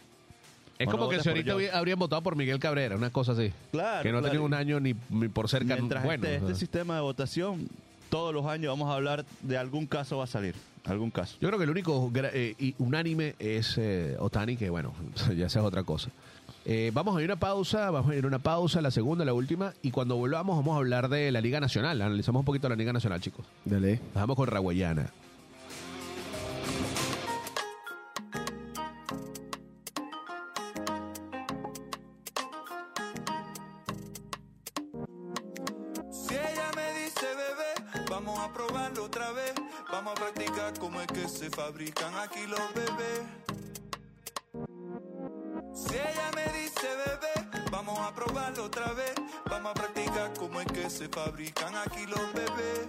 es como no que si ahorita habrían votado por Miguel Cabrera, una cosa así. Claro, que no claro. tenía un año ni, ni por cerca Mientras bueno. este, o sea. este sistema de votación, todos los años vamos a hablar de algún caso va a salir. Algún caso. Yo creo que el único eh, y unánime es eh, Otani, que bueno, ya esa es otra cosa. Eh, vamos a ir a una pausa, vamos a ir a una pausa, la segunda, la última, y cuando volvamos vamos a hablar de la Liga Nacional. Analizamos un poquito la Liga Nacional, chicos. Dale. Vamos con Raguayana. Fabrican aquí los bebés. Si ella me dice bebé, vamos a probarlo otra vez. Vamos a practicar cómo es que se fabrican aquí los bebés.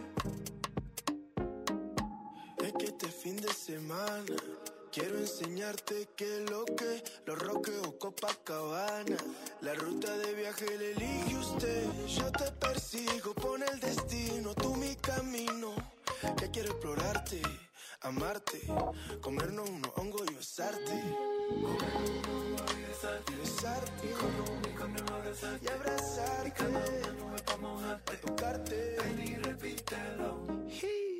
Es que este fin de semana quiero enseñarte qué es lo que los roques o Copacabana. La ruta de viaje la elige usted. Yo te persigo, pone el destino, tú mi camino. Que quiero explorarte, amarte, comernos unos hongos y besarte. Besarte y abrazarte, a tocarte.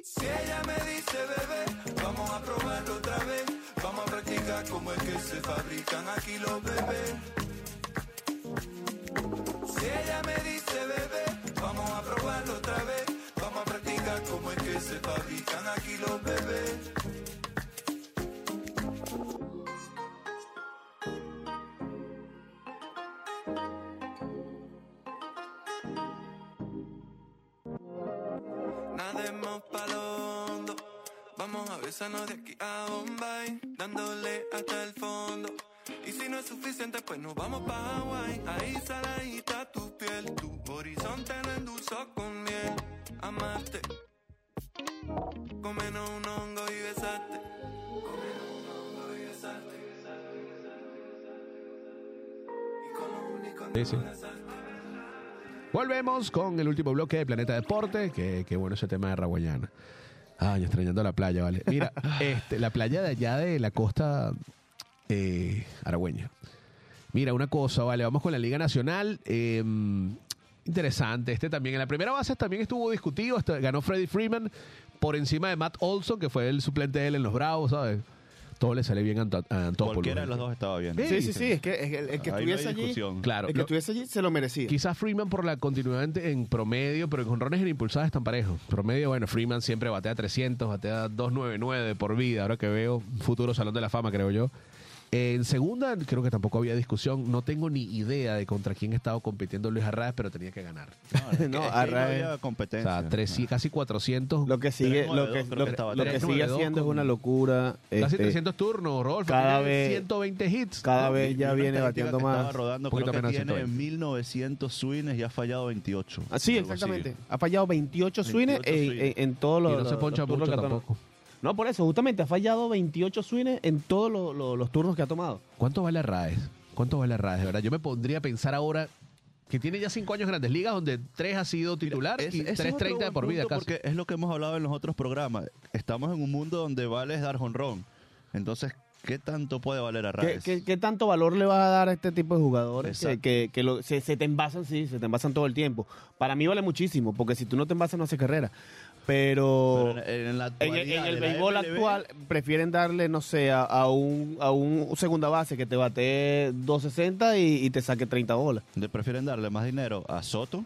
Si ella me dice bebé, vamos a probarlo otra vez. Vamos a practicar cómo es que se fabrican aquí los bebés. Si ella me dice bebé, vamos a probarlo otra vez. Vamos a practicar cómo es que se fabrican aquí los bebés. Besarnos de aquí a Bombay, dándole hasta el fondo. Y si no es suficiente, pues nos vamos pa' Hawaii. Ahí saladita tu piel, tu horizonte lo endulzó con miel. Amarte, comernos un hongo y besarte. Comernos un hongo y besarte. Y como único sí. Volvemos con el último bloque de Planeta Deporte. Que, que bueno ese tema de Raguayana. Ay, extrañando la playa, vale. Mira, este, la playa de allá de la costa eh, aragüeña. Mira, una cosa, vale, vamos con la Liga Nacional. eh, interesante. Este también, en la primera base también estuvo discutido. ganó Freddie Freeman por encima de Matt Olson, que fue el suplente de él en los Bravos, ¿sabes? Todo le sale bien a, Anto- a Antópolis. Cualquiera de los dos estaba bien. Sí, Sí, sí, sí, es que, es el, el que Ahí no hay estuviese allí. Claro. el que lo- estuviese allí se lo merecía. Quizás Freeman por la continuidad en, en promedio, pero en jonrones en impulsadas están parejos. Promedio, bueno, Freeman siempre batea 300, batea 299 por vida. Ahora que veo futuro Salón de la Fama, creo yo. En segunda, creo que tampoco había discusión. No tengo ni idea de contra quién estaba compitiendo Luis Arraez, pero tenía que ganar. No, es que- No, ahí no Arraez- había O competencia. sea, tres, casi 400. Lo que sigue, lo que, lo, que estaba lo que sigue haciendo es una locura. casi este, 300 turnos, Rodolfo. cada vez- 120 hits. cada No, vez y- y ya viene batiendo que estaba más. rodando, creo que menos tiene 120. 1900 swings y ha fallado 28. Ah, sí, exactamente. Ha fallado 28 swings 28 en, swings. en, en todos Y los. no se los- poncha los turnos mucho tampoco. No, por eso, justamente ha fallado 28 swings en todos los, turnos que ha tomado. ¿Cuánto vale Arraez? ¿Cuánto vale Arraez? De verdad, yo me pondría a pensar ahora que tiene ya cinco años en grandes ligas donde tres ha sido titular Es- y ese es 3.30 otro de por vida casi. Porque es lo que hemos hablado en los otros programas. Estamos en un mundo donde vale dar jonrón. Entonces, ¿qué tanto puede valer a ¿Qué, Raes? qué, qué tanto valor le vas a dar a este tipo de jugadores que, que, que lo- se, se te envasan, sí, se te envasan todo el tiempo? Para mí vale muchísimo, porque si tú no te envasas no haces carrera. Pero, Pero en, en la en, actualidad el- en béisbol MLB, actual prefieren darle, no sé, a, a un, a un segunda base que te bate 260 y, y te saque 30 bolas. le prefieren darle más dinero a Soto,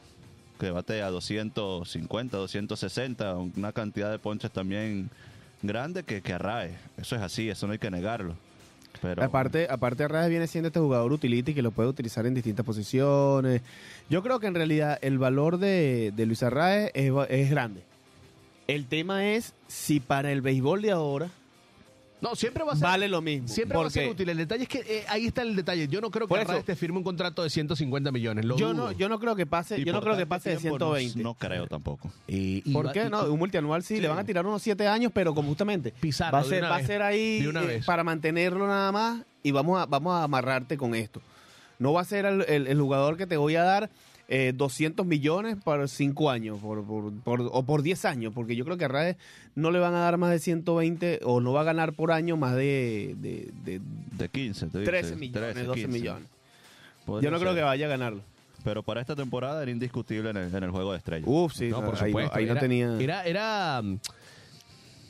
que batea 250, 260, una cantidad de ponches también grande que, que a Raes. Eso es así, eso no hay que negarlo. Pero, Aparte, aparte Arraez viene siendo este jugador utility que lo puede utilizar en distintas posiciones. Yo creo que en realidad el valor de, de Luis Arraez es, es grande. El tema es si para el béisbol de ahora No, siempre va a ser, vale lo mismo. siempre va a ser útil. El detalle es que eh, ahí está el detalle. Yo no creo que Arraez te firme un contrato de 150 millones. Lo yo dudo. no, yo no creo que pase, y yo no creo que pase de tiempo no- 120. No, creo tampoco. Y- y ¿Por va- qué y- no? Un multianual sí, Sí. le van a tirar unos 7 años, pero como justamente Pizarro, va a de ser, una va a ser ahí De una eh, para mantenerlo nada más y vamos a, vamos a amarrarte con esto. No va a ser el, el- el jugador que te voy a dar eh, 200 millones por 5 años por, por- por- o por 10 años, porque yo creo que a Raes no le van a dar más de 120 o no va a ganar por año más de, de- de De 15, te 13 dice, millones, 13, 12 15. millones. Podría Yo no creo que vaya a ganarlo. Pero para esta temporada era indiscutible en el, en el juego de estrellas. Uf, sí, no, por ahí supuesto. ahí no era, tenía... Era, era, mm,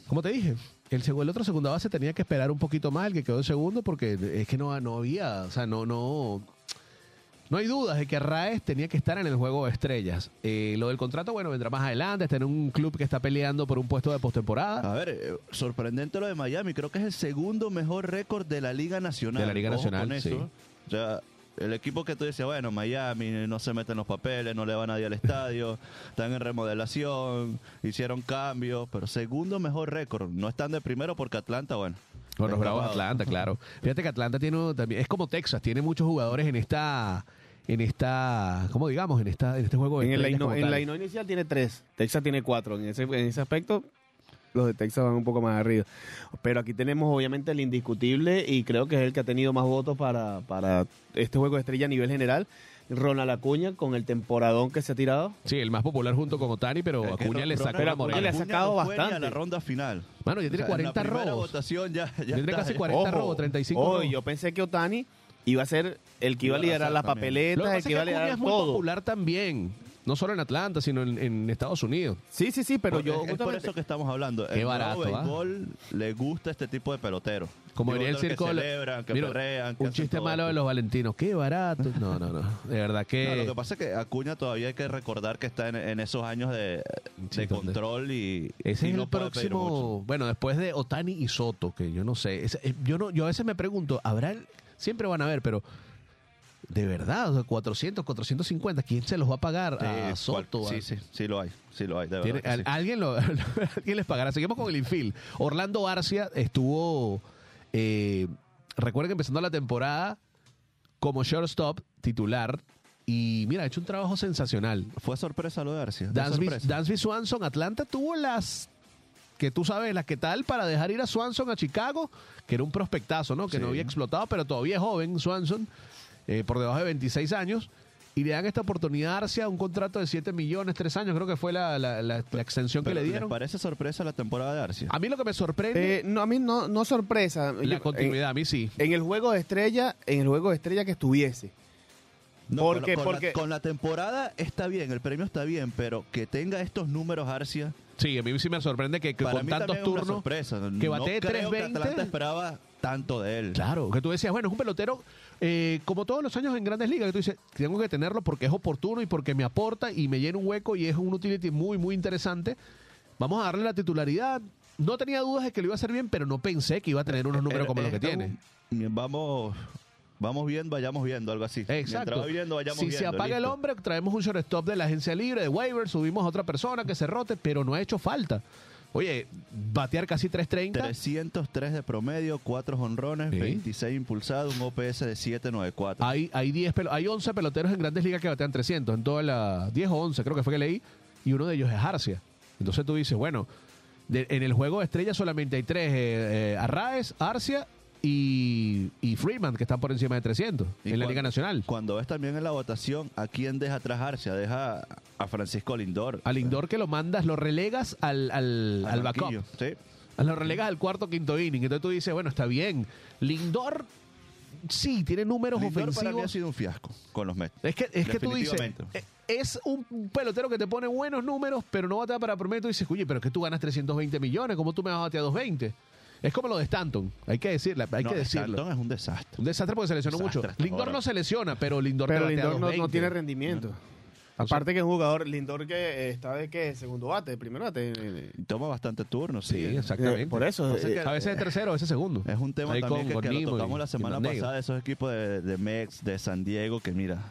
como te dije, el, el otro segunda base tenía que esperar un poquito más, el que quedó en segundo, porque es que no, no había, o sea, no, no, no hay dudas de que Raes tenía que estar en el juego de estrellas. Eh, lo del contrato, bueno, vendrá más adelante, está en un club que está peleando por un puesto de postemporada. A ver, eh, sorprendente lo de Miami. Creo que es el segundo mejor récord de la Liga Nacional. De la Liga Ojo Nacional, con eso. sí. O sea, el equipo que tú dices, bueno, Miami no se meten los papeles, no le va nadie al estadio, están en remodelación, hicieron cambios, pero segundo mejor récord. No están de primero porque Atlanta, bueno. Con los Bravos de. Atlanta, claro. Fíjate que Atlanta tiene también, es como Texas, tiene muchos jugadores en esta, en esta, ¿cómo digamos? En esta, en este juego de En, el como en la ino inicial tiene tres. Texas tiene cuatro. En ese, en ese aspecto, los de Texas van un poco más arriba. Pero aquí tenemos obviamente el indiscutible y creo que es el que ha tenido más votos para, para este juego de estrella a nivel general. Ronald Acuña con el temporadón que se ha tirado. Sí, el más popular junto con Otani, pero Es que Acuña le saca la Acuña moral. le ha sacado no bastante. a la ronda final. Mano, ya tiene O sea, en 40 la primera robos. votación ya, ya Tiene está casi ahí. 40 robos, 35 ojo, robos. yo pensé que Otani iba a ser el que iba a liderar las papeletas, que el que iba a liderar es muy todo. popular también. No solo en Atlanta, sino en, en Estados Unidos. Sí, sí, sí, pero yo es, por eso que estamos hablando. Qué el barato, nuevo ¿ah? béisbol le gusta este tipo de peloteros. Como diría el los que circo. celebran, que Mira, perrean, que un chiste malo esto. de los valentinos. Qué barato. No, no, no. De verdad que. No, lo que pasa es que Acuña todavía hay que recordar que está en, en esos años de, Sí, de donde- control y, Ese y es no el próximo. Bueno, después de Otani y Soto, que yo no sé. eh, yo no, yo a veces me pregunto, ¿habrá el- siempre van a ver, pero De verdad, o sea, 400, 450, ¿quién se los va a pagar? a Soto. cual- sí, sí, sí lo hay, sí lo hay, de verdad que al- sí. alguien, lo, alguien les pagará. Seguimos con el infield. Orlando Arcia estuvo, eh, recuerden que empezando la temporada como shortstop titular y mira, ha hecho un trabajo sensacional. Fue sorpresa lo de Arcia. Dansby. Dansby Swanson, Atlanta tuvo las que tú sabes, las que tal para dejar ir a Swanson a Chicago, que era un prospectazo, ¿no? Que no había explotado, pero todavía es joven Swanson, eh, por debajo de 26 años. Y le dan esta oportunidad a Arcia, un contrato de 7 millones, 3 años, creo que fue la, la- la- la extensión que le ¿les dieron. parece sorpresa la temporada de Arcia? A mí lo que me sorprende, Eh, no, a mí no, no sorpresa. la Yo- continuidad, a mí sí. En, el juego de estrella, en el juego de estrella que estuviese. No, porque- con, porque- la, con la temporada está bien, el premio está bien, pero que tenga estos números Arcia, Sí, a mí sí me sorprende que, que para con mí tantos turnos... sorpresa. que no batee que 320. Atlanta esperaba tanto de él. Claro, que tú decías, bueno, es un pelotero, eh, como todos los años en grandes ligas, que tú dices, tengo que tenerlo porque es oportuno y porque me aporta y me llena un hueco y es un utility muy, muy interesante. Vamos a darle la titularidad. No tenía dudas de que lo iba a hacer bien, pero no pensé que iba a tener unos números Eh, como los que esto- tiene. Vamos, vamos viendo, vayamos viendo, algo así. Exacto. va viendo, vayamos si viendo. se apaga el hombre, traemos un shortstop de la agencia libre, de waiver, subimos a otra persona que se rote, pero no ha hecho falta. Oye, batear casi 330. 303 de promedio, 4 honrones, Sí. 26 impulsados, un OPS de 794. Hay, hay, 10 pelo- hay 11 peloteros en grandes ligas que batean 300, en toda la 10 o 11 creo que fue que leí, y uno de ellos es Arcia. Entonces tú dices, bueno, de- en el juego de estrellas solamente hay tres, eh, eh, Arraez, Arcia y, y Freeman, que están por encima de 300 Y en la Liga Nacional. Cuando ves también en la votación, ¿a quién deja Arcia? Deja a Francisco Lindor. Al Lindor que lo mandas, lo relegas al, al, Al al backup. Sí. Lo relegas al cuarto quinto inning. Entonces tú dices, bueno, está bien. Lindor, sí, tiene números Lindor para mí ha ofensivos. sido un fiasco con los Mets. Es que, es que tú dices, eh, es un pelotero que te pone buenos números, pero no batea para promedio. Tú dices, oye, pero es que tú ganas 320 millones, ¿cómo tú me vas a batear 220? Es como lo de Stanton, hay que decirle, hay No, que decirlo. Stanton es un desastre. Un desastre porque se lesionó Desastre mucho. Lindor no se lesiona, pero Lindor te Pero Lindor no, no 220. tiene rendimiento. Aparte que es un jugador, Lindor que eh, está de qué, segundo bate, de primer bate. eh, Y Toma bastante turno, sí. Sí, exactamente. eh, por eso. O sea eh, que- A veces es tercero, a veces segundo. Es un tema Ahí también con- que, con que lo Nimo y- tocamos la semana pasada, esos equipos de, de Mex, de San Diego, que mira,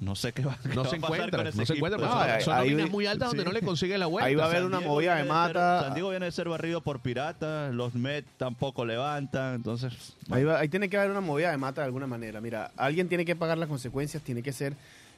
no sé qué va, qué No va se a pasar encuentra, con ese no se equipo. encuentra, No, son, ahí- son ahí- nóminas muy altas donde sí. no le consigue la vuelta. Ahí va a haber San una Diego movida de viene ser- mata. San Diego viene de ser barrido por piratas, los Mets tampoco levantan, entonces... Ahí, va- ahí tiene que haber una movida de mata de alguna manera. Mira, alguien tiene que pagar las consecuencias, tiene que ser,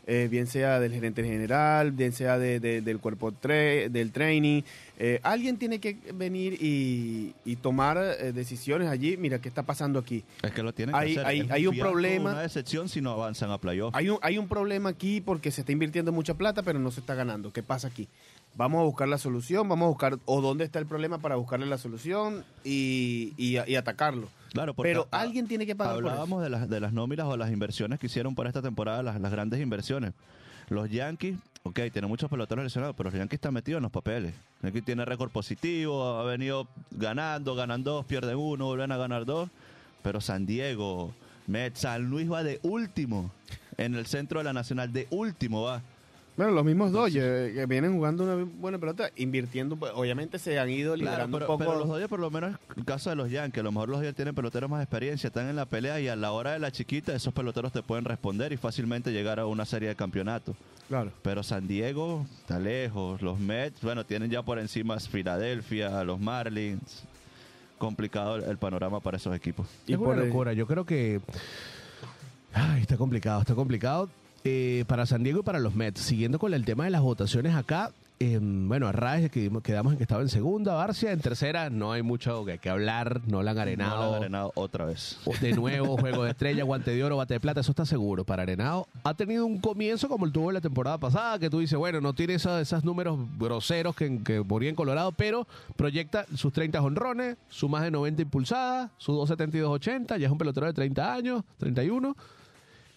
eh, bien sea del gerente general, bien sea de- de- del cuerpo tre- del training. eh, alguien tiene que venir y, y tomar eh, decisiones allí. Mira, ¿qué está pasando aquí? Es que lo tienen Hay- que hacer. hay- un fiasco, problema. Una decepción si no avanzan a playoff. Hay un, hay un problema aquí porque se está invirtiendo mucha plata, pero no se está ganando. ¿Qué pasa aquí? Vamos a buscar la solución, vamos a buscar o dónde está el problema para buscarle la solución y, y- y atacarlo. Claro, Pero alguien tiene que pagar por eso. Hablábamos de las, de las nóminas o las inversiones que hicieron para esta temporada, las, las grandes inversiones. Los Yankees, ok, tienen muchos peloteros lesionados, pero los Yankees están metidos en los papeles. Yankees tiene récord positivo, ha venido ganando, ganan dos, pierden uno, vuelven a ganar dos. Pero San Diego, Mets, San Luis va de último en el centro de la Nacional, de último va. Bueno, los mismos Dodgers que vienen jugando una buena pelota, invirtiendo, pues, obviamente se han ido Claro, liberando pero, un poco. pero los Dodgers, por lo menos, el caso de los Yankees, a lo mejor los Dodgers tienen peloteros más experiencia, están en la pelea y a la hora de la chiquita, esos peloteros te pueden responder y fácilmente llegar a una serie de campeonatos. Claro. Pero San Diego está lejos, los Mets, bueno, tienen ya por encima Filadelfia, los Marlins. Complicado el, panorama para esos equipos. Y es una por el- locura. Yo creo que. Ay, está complicado, está complicado. Eh, para San Diego y para los Mets. Siguiendo con el tema de las votaciones acá. eh, bueno, Arraez que quedamos en que estaba en segunda, Barcia en tercera, no hay mucho que, que hablar, no la han No arenado. lo han arenado otra vez. De nuevo, juego de estrella, guante de oro, bate de plata, eso está seguro. Para Arenado ha tenido un comienzo como el tuvo la temporada pasada, que tú dices, bueno, no tiene esos números groseros que, que moría en Colorado, pero proyecta sus 30 honrones, su más de 90 impulsadas, su 272-80, ya es un pelotero de 30 años, 31.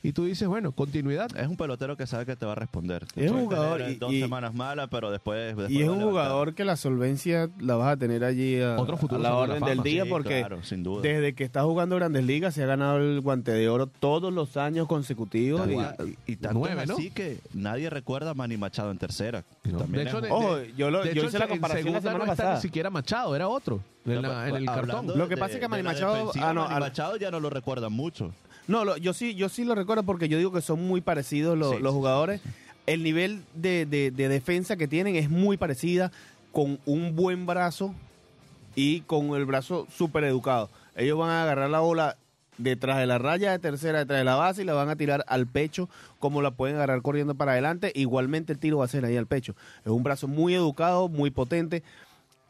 Y tú dices, bueno, continuidad. Es un pelotero que sabe que te va a responder. Es un jugador y- dos y- semanas malas, pero después, después Y es un jugador que la solvencia la vas a tener allí a, Otro futuro a la orden del día sí, porque claro, sin duda. desde que está jugando Grandes Ligas se ha ganado el guante de oro todos los años consecutivos. Y- y, y tanto nueve, es ¿no? así que nadie recuerda a Manny Machado en tercera. ¿no? también De hecho, es de- Ojo, de- yo lo- de yo hecho, hice la comparación la segunda semana no está pasada. ni siquiera Machado, era otro. En, la- en el cartón. Lo que de- pasa es que Manny Machado- ah, no, Manny al- Machado ya no lo recuerdan mucho. No, lo- yo sí, yo sí lo recuerdo porque yo digo que son muy parecidos los, Sí, los jugadores. El nivel de, de- de defensa que tienen es muy parecida, con un buen brazo y con el brazo súper educado. Ellos van a agarrar la bola detrás de la raya de tercera, detrás de la base y la van a tirar al pecho, como la pueden agarrar corriendo para adelante. Igualmente el tiro va a ser ahí al pecho. Es un brazo muy educado, muy potente.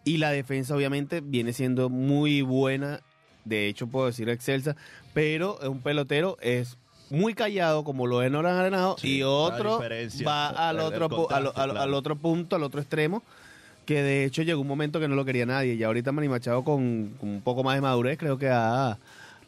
Y la defensa, obviamente, viene siendo muy buena. De hecho, puedo decir excelsa. Pero es un pelotero, es muy callado, como lo es Nolan Arenado. Sí, y otro va al otro, al, al- claro. al otro punto, al otro extremo. Que de hecho llegó un momento que no lo quería nadie. Y ahorita Manny Machado, con, con un poco más de madurez, creo que ha,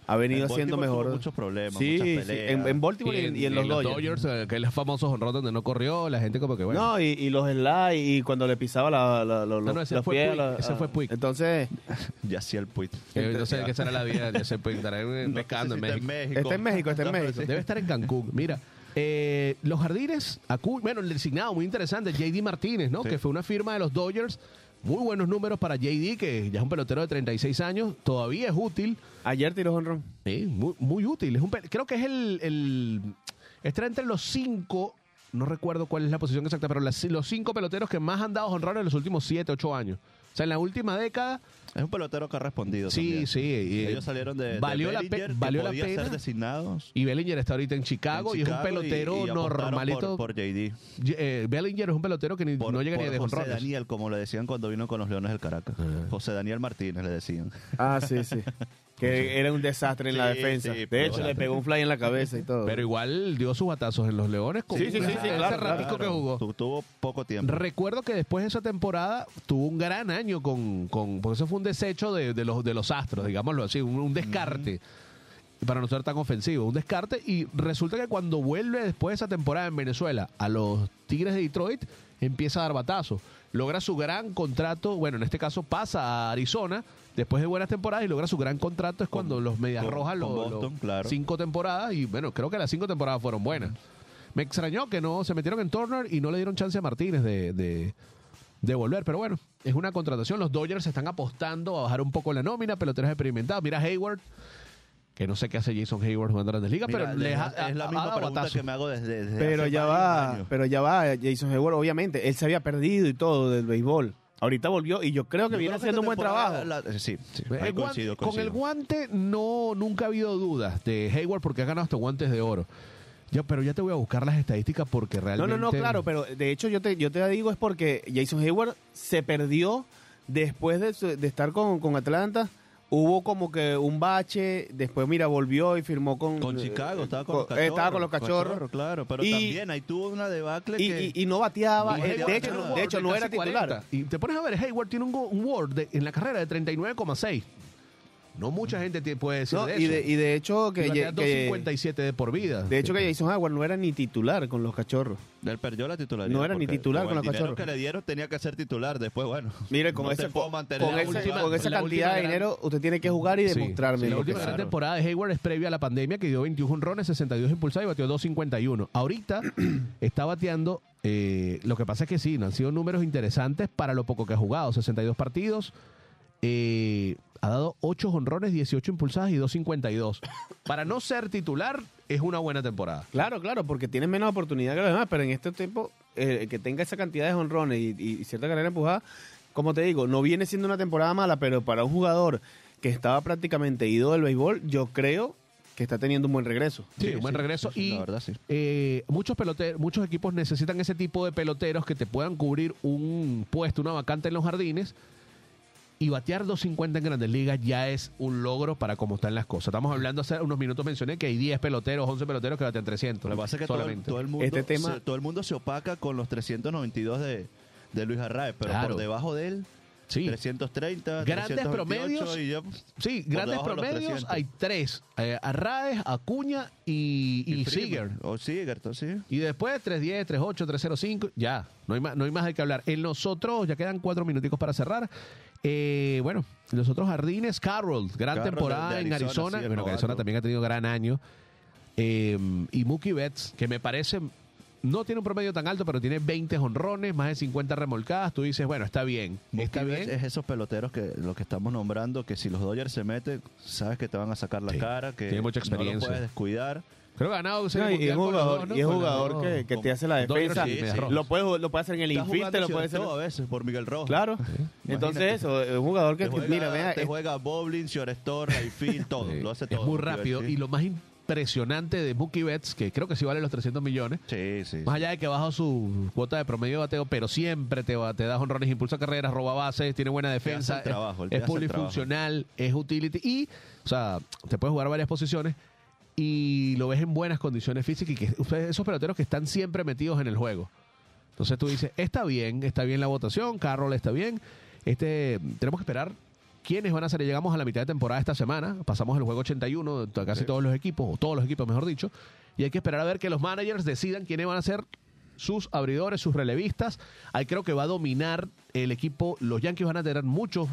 ha venido En tuvo mejor. muchos problemas, Sí, muchas sí, peleas. en, en Baltimore y, en- y en los Dodgers. eh, que es el famoso honrón donde no corrió, la gente como que bueno. No, y, y los slides y cuando le pisaba la, la- la- los, no, ese los fue pies. Puig, la- ese fue Puig. Entonces, Ya hacía el puit. Eh, no sé qué será la vida, ya se puede estar eh, No pescando sé en México. está en México, está en México. sí. Debe estar en Cancún. Mira, eh, los jardines, bueno, el designado, muy interesante, JD Martínez, ¿no? Sí. Que fue una firma de los Dodgers. Muy buenos números para JD, que ya es un pelotero de 36 años, todavía es útil. Ayer tiró honrón. Sí, muy, muy útil. Es un creo que es el, el- Está entre los cinco. No recuerdo cuál es la posición exacta, pero las- los cinco peloteros que más han dado honrones en los últimos siete, ocho años. O sea, en la última década, Es un pelotero que ha respondido. Sí, también. sí, y- Ellos salieron de, de valió la pe- valió la podía pena. ser designados. y Bellinger está ahorita en Chicago, en y es un pelotero y apostaron normalito. Por, por JD. Eh, Bellinger es un pelotero que ni- Por, no llega ni de José. Daniel, como le decían cuando vino con los Leones del Caracas. Ah. José Daniel Martínez le decían. Ah, sí, sí. que era un desastre en la Sí, defensa. sí, de pero hecho, le pegó un fly en la cabeza y todo. Pero igual dio sus batazos en los Leones con Sí, sí, sí, ese- sí, ese claro, ratico que jugó. Tu- Tuvo poco tiempo. Recuerdo que después de esa temporada tuvo un gran año con, con porque eso fue un desecho de, de los de los astros, digámoslo así, un, un descarte. Para no ser tan ofensivo, un descarte. Y resulta que cuando vuelve después de esa temporada en Venezuela a los Tigres de Detroit, empieza a dar batazos. Logra su gran contrato, bueno, en este caso pasa a Arizona después de buenas temporadas y logra su gran contrato. Es Con- cuando los Medias con- Rojas con lo, Boston, lo- claro. cinco temporadas y bueno, creo que las cinco temporadas fueron buenas. Me extrañó que no se metieron en Turner y no le dieron chance a Martínez de, de, de volver. Pero bueno, es una contratación. Los Dodgers están apostando a bajar un poco la nómina, peloteros experimentados. Mira Hayward, que no sé qué hace Jason Hayward jugando en Grandes Ligas, Mira, pero ha- es la ha- ha misma dado pregunta que me hago desde, desde Pero hace ya va, años. pero ya va, Jason Hayward, obviamente, él se había perdido y todo del béisbol. Ahorita volvió y yo creo que Yo viene creo haciendo un buen temporada trabajo. la- sí, sí, El ahí guan- coincido, Con coincido. el guante no nunca ha habido dudas de Hayward porque ha ganado hasta guantes de oro. Ya, pero ya te voy a buscar las estadísticas porque No, realmente... no, no, claro, pero de hecho yo te, yo te digo es porque Jason Hayward se perdió después de, su- de estar con, con Atlanta. Hubo como que un bache, después mira, volvió y firmó con... Con Chicago, estaba con, con- los cachorros. estaba con los cachorros. claro. Pero Y- también ahí tuvo una debacle Y, que... y- y no bateaba. Y eh, de hecho, un de hecho no era titular. 40. Y te pones a ver, Hayward tiene un, go- un WAR en la carrera de 39,6. No mucha gente puede decir No, de y, eso. de, y de hecho que, que- 2.57 de por vida. de hecho que Jason Hayward no era ni titular con los cachorros. Él perdió la titularidad. No era ni titular con los cachorros. que le dieron tenía que ser titular. Después, bueno. Mire, con, no ese, con, mantener con la ese- última- con esa la cantidad de gran- dinero, usted tiene que jugar y Sí, demostrarme. sí, la lo que última temporada de Hayward es previa a la pandemia que dio 21 honrones, 62 impulsados y batió 2.51. Ahorita está bateando. eh, lo que pasa es que sí, no han sido números interesantes para lo poco que ha jugado. 62 partidos. Eh, ha dado 8 honrones, 18 impulsadas y 2.52. Para no ser titular, es una buena temporada. Claro, claro, porque tiene menos oportunidad que los demás, pero en este tiempo, eh, que tenga esa cantidad de honrones y, y cierta carrera empujada, como te digo, no viene siendo una temporada mala, pero para un jugador que estaba prácticamente ido del béisbol, yo creo que está teniendo un buen regreso. Sí, Sí, un buen sí, regreso. sí, y la verdad, sí. eh, muchos peloteros, muchos equipos necesitan ese tipo de peloteros que te puedan cubrir un puesto, una vacante en los jardines. Y batear 250 en grandes ligas ya es un logro para cómo están las cosas. Estamos hablando hace unos minutos, mencioné que hay 10 peloteros, 11 peloteros que batean 300. Lo que pasa es que todo el, todo el mundo, Este tema- se, todo el mundo se opaca con los 392 de, de Luis Arraez, pero Claro. por debajo de él, sí. 330, Grandes 328 promedios. y ya- Sí, grandes promedios 300. hay tres. Eh, Arraez, Acuña y, y, Freeman. Seager. O Seager, sí. Y después 310, 38, 305, ya, no hay más, no hay más de qué hablar. En nosotros, ya quedan cuatro minuticos para cerrar. Eh, bueno, los otros jardines, Carroll, gran Carroll temporada en Arizona, sí, bueno, que. Arizona también ha tenido gran año. Eh, y Mookie Betts, que me parece no tiene un promedio tan alto, pero tiene 20 honrones, más de 50 remolcadas. Tú dices, bueno, está bien. Está Mookie Betts bien. Es esos peloteros que lo que estamos nombrando, que si los Dodgers se meten, sabes que te van a sacar la Sí, cara, que tiene mucha no lo puedes descuidar. Creo que ha ganado No, y es jugador, dos, ¿no? y es jugador dos. que, que te hace la defensa. sí. Lo puede, lo puede hacer en el jugando lo puede hacer. a veces por Miguel Rojas. Claro. Entonces, eso, es un jugador que, Te juega, mira, vea, te es- juega bowling, shortstop, right field, todo. Sí, Lo hace es todo. muy Mookie Betts, rápido. sí. Y lo más impresionante de Mookie Betts, que creo que sí vale los 300 millones, Sí, sí. más allá de que baja su cuota de promedio de bateo, pero siempre te, va- te da honrones, impulsa carreras, roba bases, tiene buena defensa, hace el trabajo, es, es hace el trabajo. polifuncional, es utility y, o sea, te puedes jugar varias posiciones y lo ves en buenas condiciones físicas y que ustedes, esos peloteros que están siempre metidos en el juego. Entonces tú dices, está bien, está bien la votación, Carroll está bien. Este, tenemos que esperar quiénes van a ser. Llegamos a la mitad de temporada esta semana, pasamos el juego 81, de casi todos los equipos, o todos los equipos mejor dicho, y hay que esperar a ver que los managers decidan quiénes van a ser sus abridores, sus relevistas. Ahí creo que va a dominar el equipo. Los Yankees van a tener muchos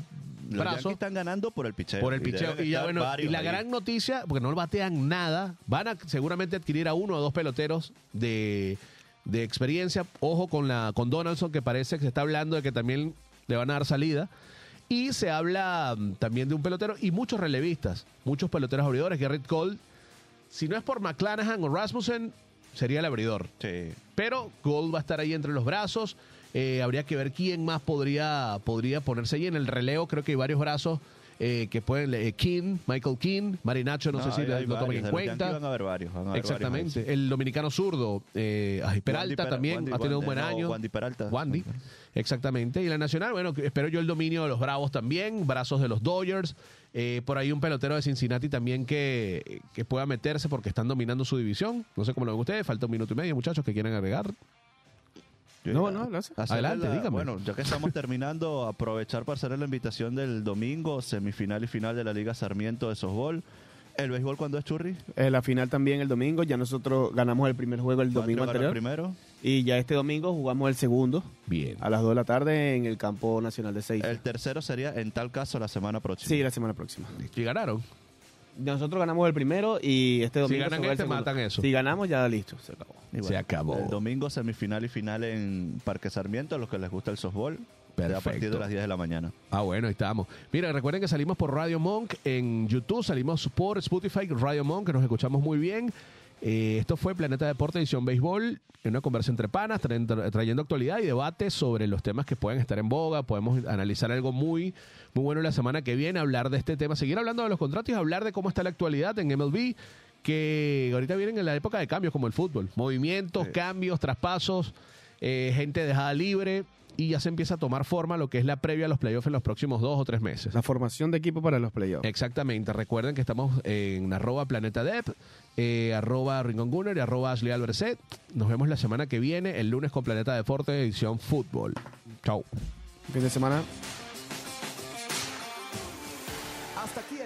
Los brazos Yankees están ganando por el picheo. por el picheo. Y, ya, estar bueno, y varios la ahí. gran noticia, porque no batean nada, van a seguramente adquirir a uno o dos peloteros de, de experiencia. Ojo con la con Donaldson, que parece que se está hablando de que también le van a dar salida. Y se habla mm, también de un pelotero y muchos relevistas, muchos peloteros abridores. Garrett Cole, si no es por McClanahan o Rasmussen, sería el abridor. Sí. Pero Gold va a estar ahí entre los brazos. Eh, habría que ver quién más podría, podría ponerse ahí en el relevo. Creo que hay varios brazos eh, que pueden. eh, King, Michael King, Marinacho, no, sé si hay- lo toman varios. en los Yankees cuenta. Van a haber varios. van a haber varios Exactamente. El dominicano zurdo, eh, ay, Peralta Pera- también Wandy- ha tenido un buen no, año. Wandy Peralta. Wandy, exactamente. Y la nacional, bueno, espero yo el dominio de los Bravos también, brazos de los Dodgers. Eh, por ahí un pelotero de Cincinnati también que, que pueda meterse porque están dominando su división. No sé cómo lo ven ustedes. Falta un minuto y medio, muchachos, que quieran agregar. Yo No, no, hace. hacerle Adelante, la- dígame. Bueno, ya que estamos terminando, aprovechar para hacer la invitación del domingo, semifinal y final de la Liga Sarmiento de softball. El béisbol cuando es churri. eh, la final también el domingo. Ya nosotros ganamos el primer juego el domingo anterior. primero. Y ya este domingo jugamos el segundo Bien. a las 2 de la tarde en el campo nacional de Seis. El tercero sería en tal caso la semana próxima. Sí, la semana próxima. Y ganaron. Nosotros ganamos el primero y este domingo. ganan se el este, segundo. matan eso. Si ganamos, ya listo, se acabó. Y Se acabó. El domingo semifinal y final en Parque Sarmiento, a los que les gusta el softball. ya A partir Perfecto. de las 10 de la mañana. Ah, bueno, ahí estamos. Mira, recuerden que salimos por Radio Monk en YouTube, salimos por Spotify, Radio Monk, que nos escuchamos muy bien. Eh, esto fue Planeta Deporte Edición Béisbol, en una conversa entre panas, tra- trayendo actualidad y debate sobre los temas que pueden estar en boga. Podemos analizar algo muy, muy bueno la semana que viene, hablar de este tema, seguir hablando de los contratos y hablar de cómo está la actualidad en MLB, que ahorita vienen en la época de cambios como el fútbol. Movimientos, Sí. cambios, traspasos, eh, gente dejada libre y ya se empieza a tomar forma lo que es la previa a los playoffs en los próximos dos o tres meses. La formación de equipo para los playoffs. Exactamente. Recuerden que estamos en arroba Planeta Dep, eh, arroba Rincón Gunner y arroba Ashley Albercet. Nos vemos la semana que viene, el lunes con Planeta Deporte, edición fútbol. Chau. Fin de semana. Hasta aquí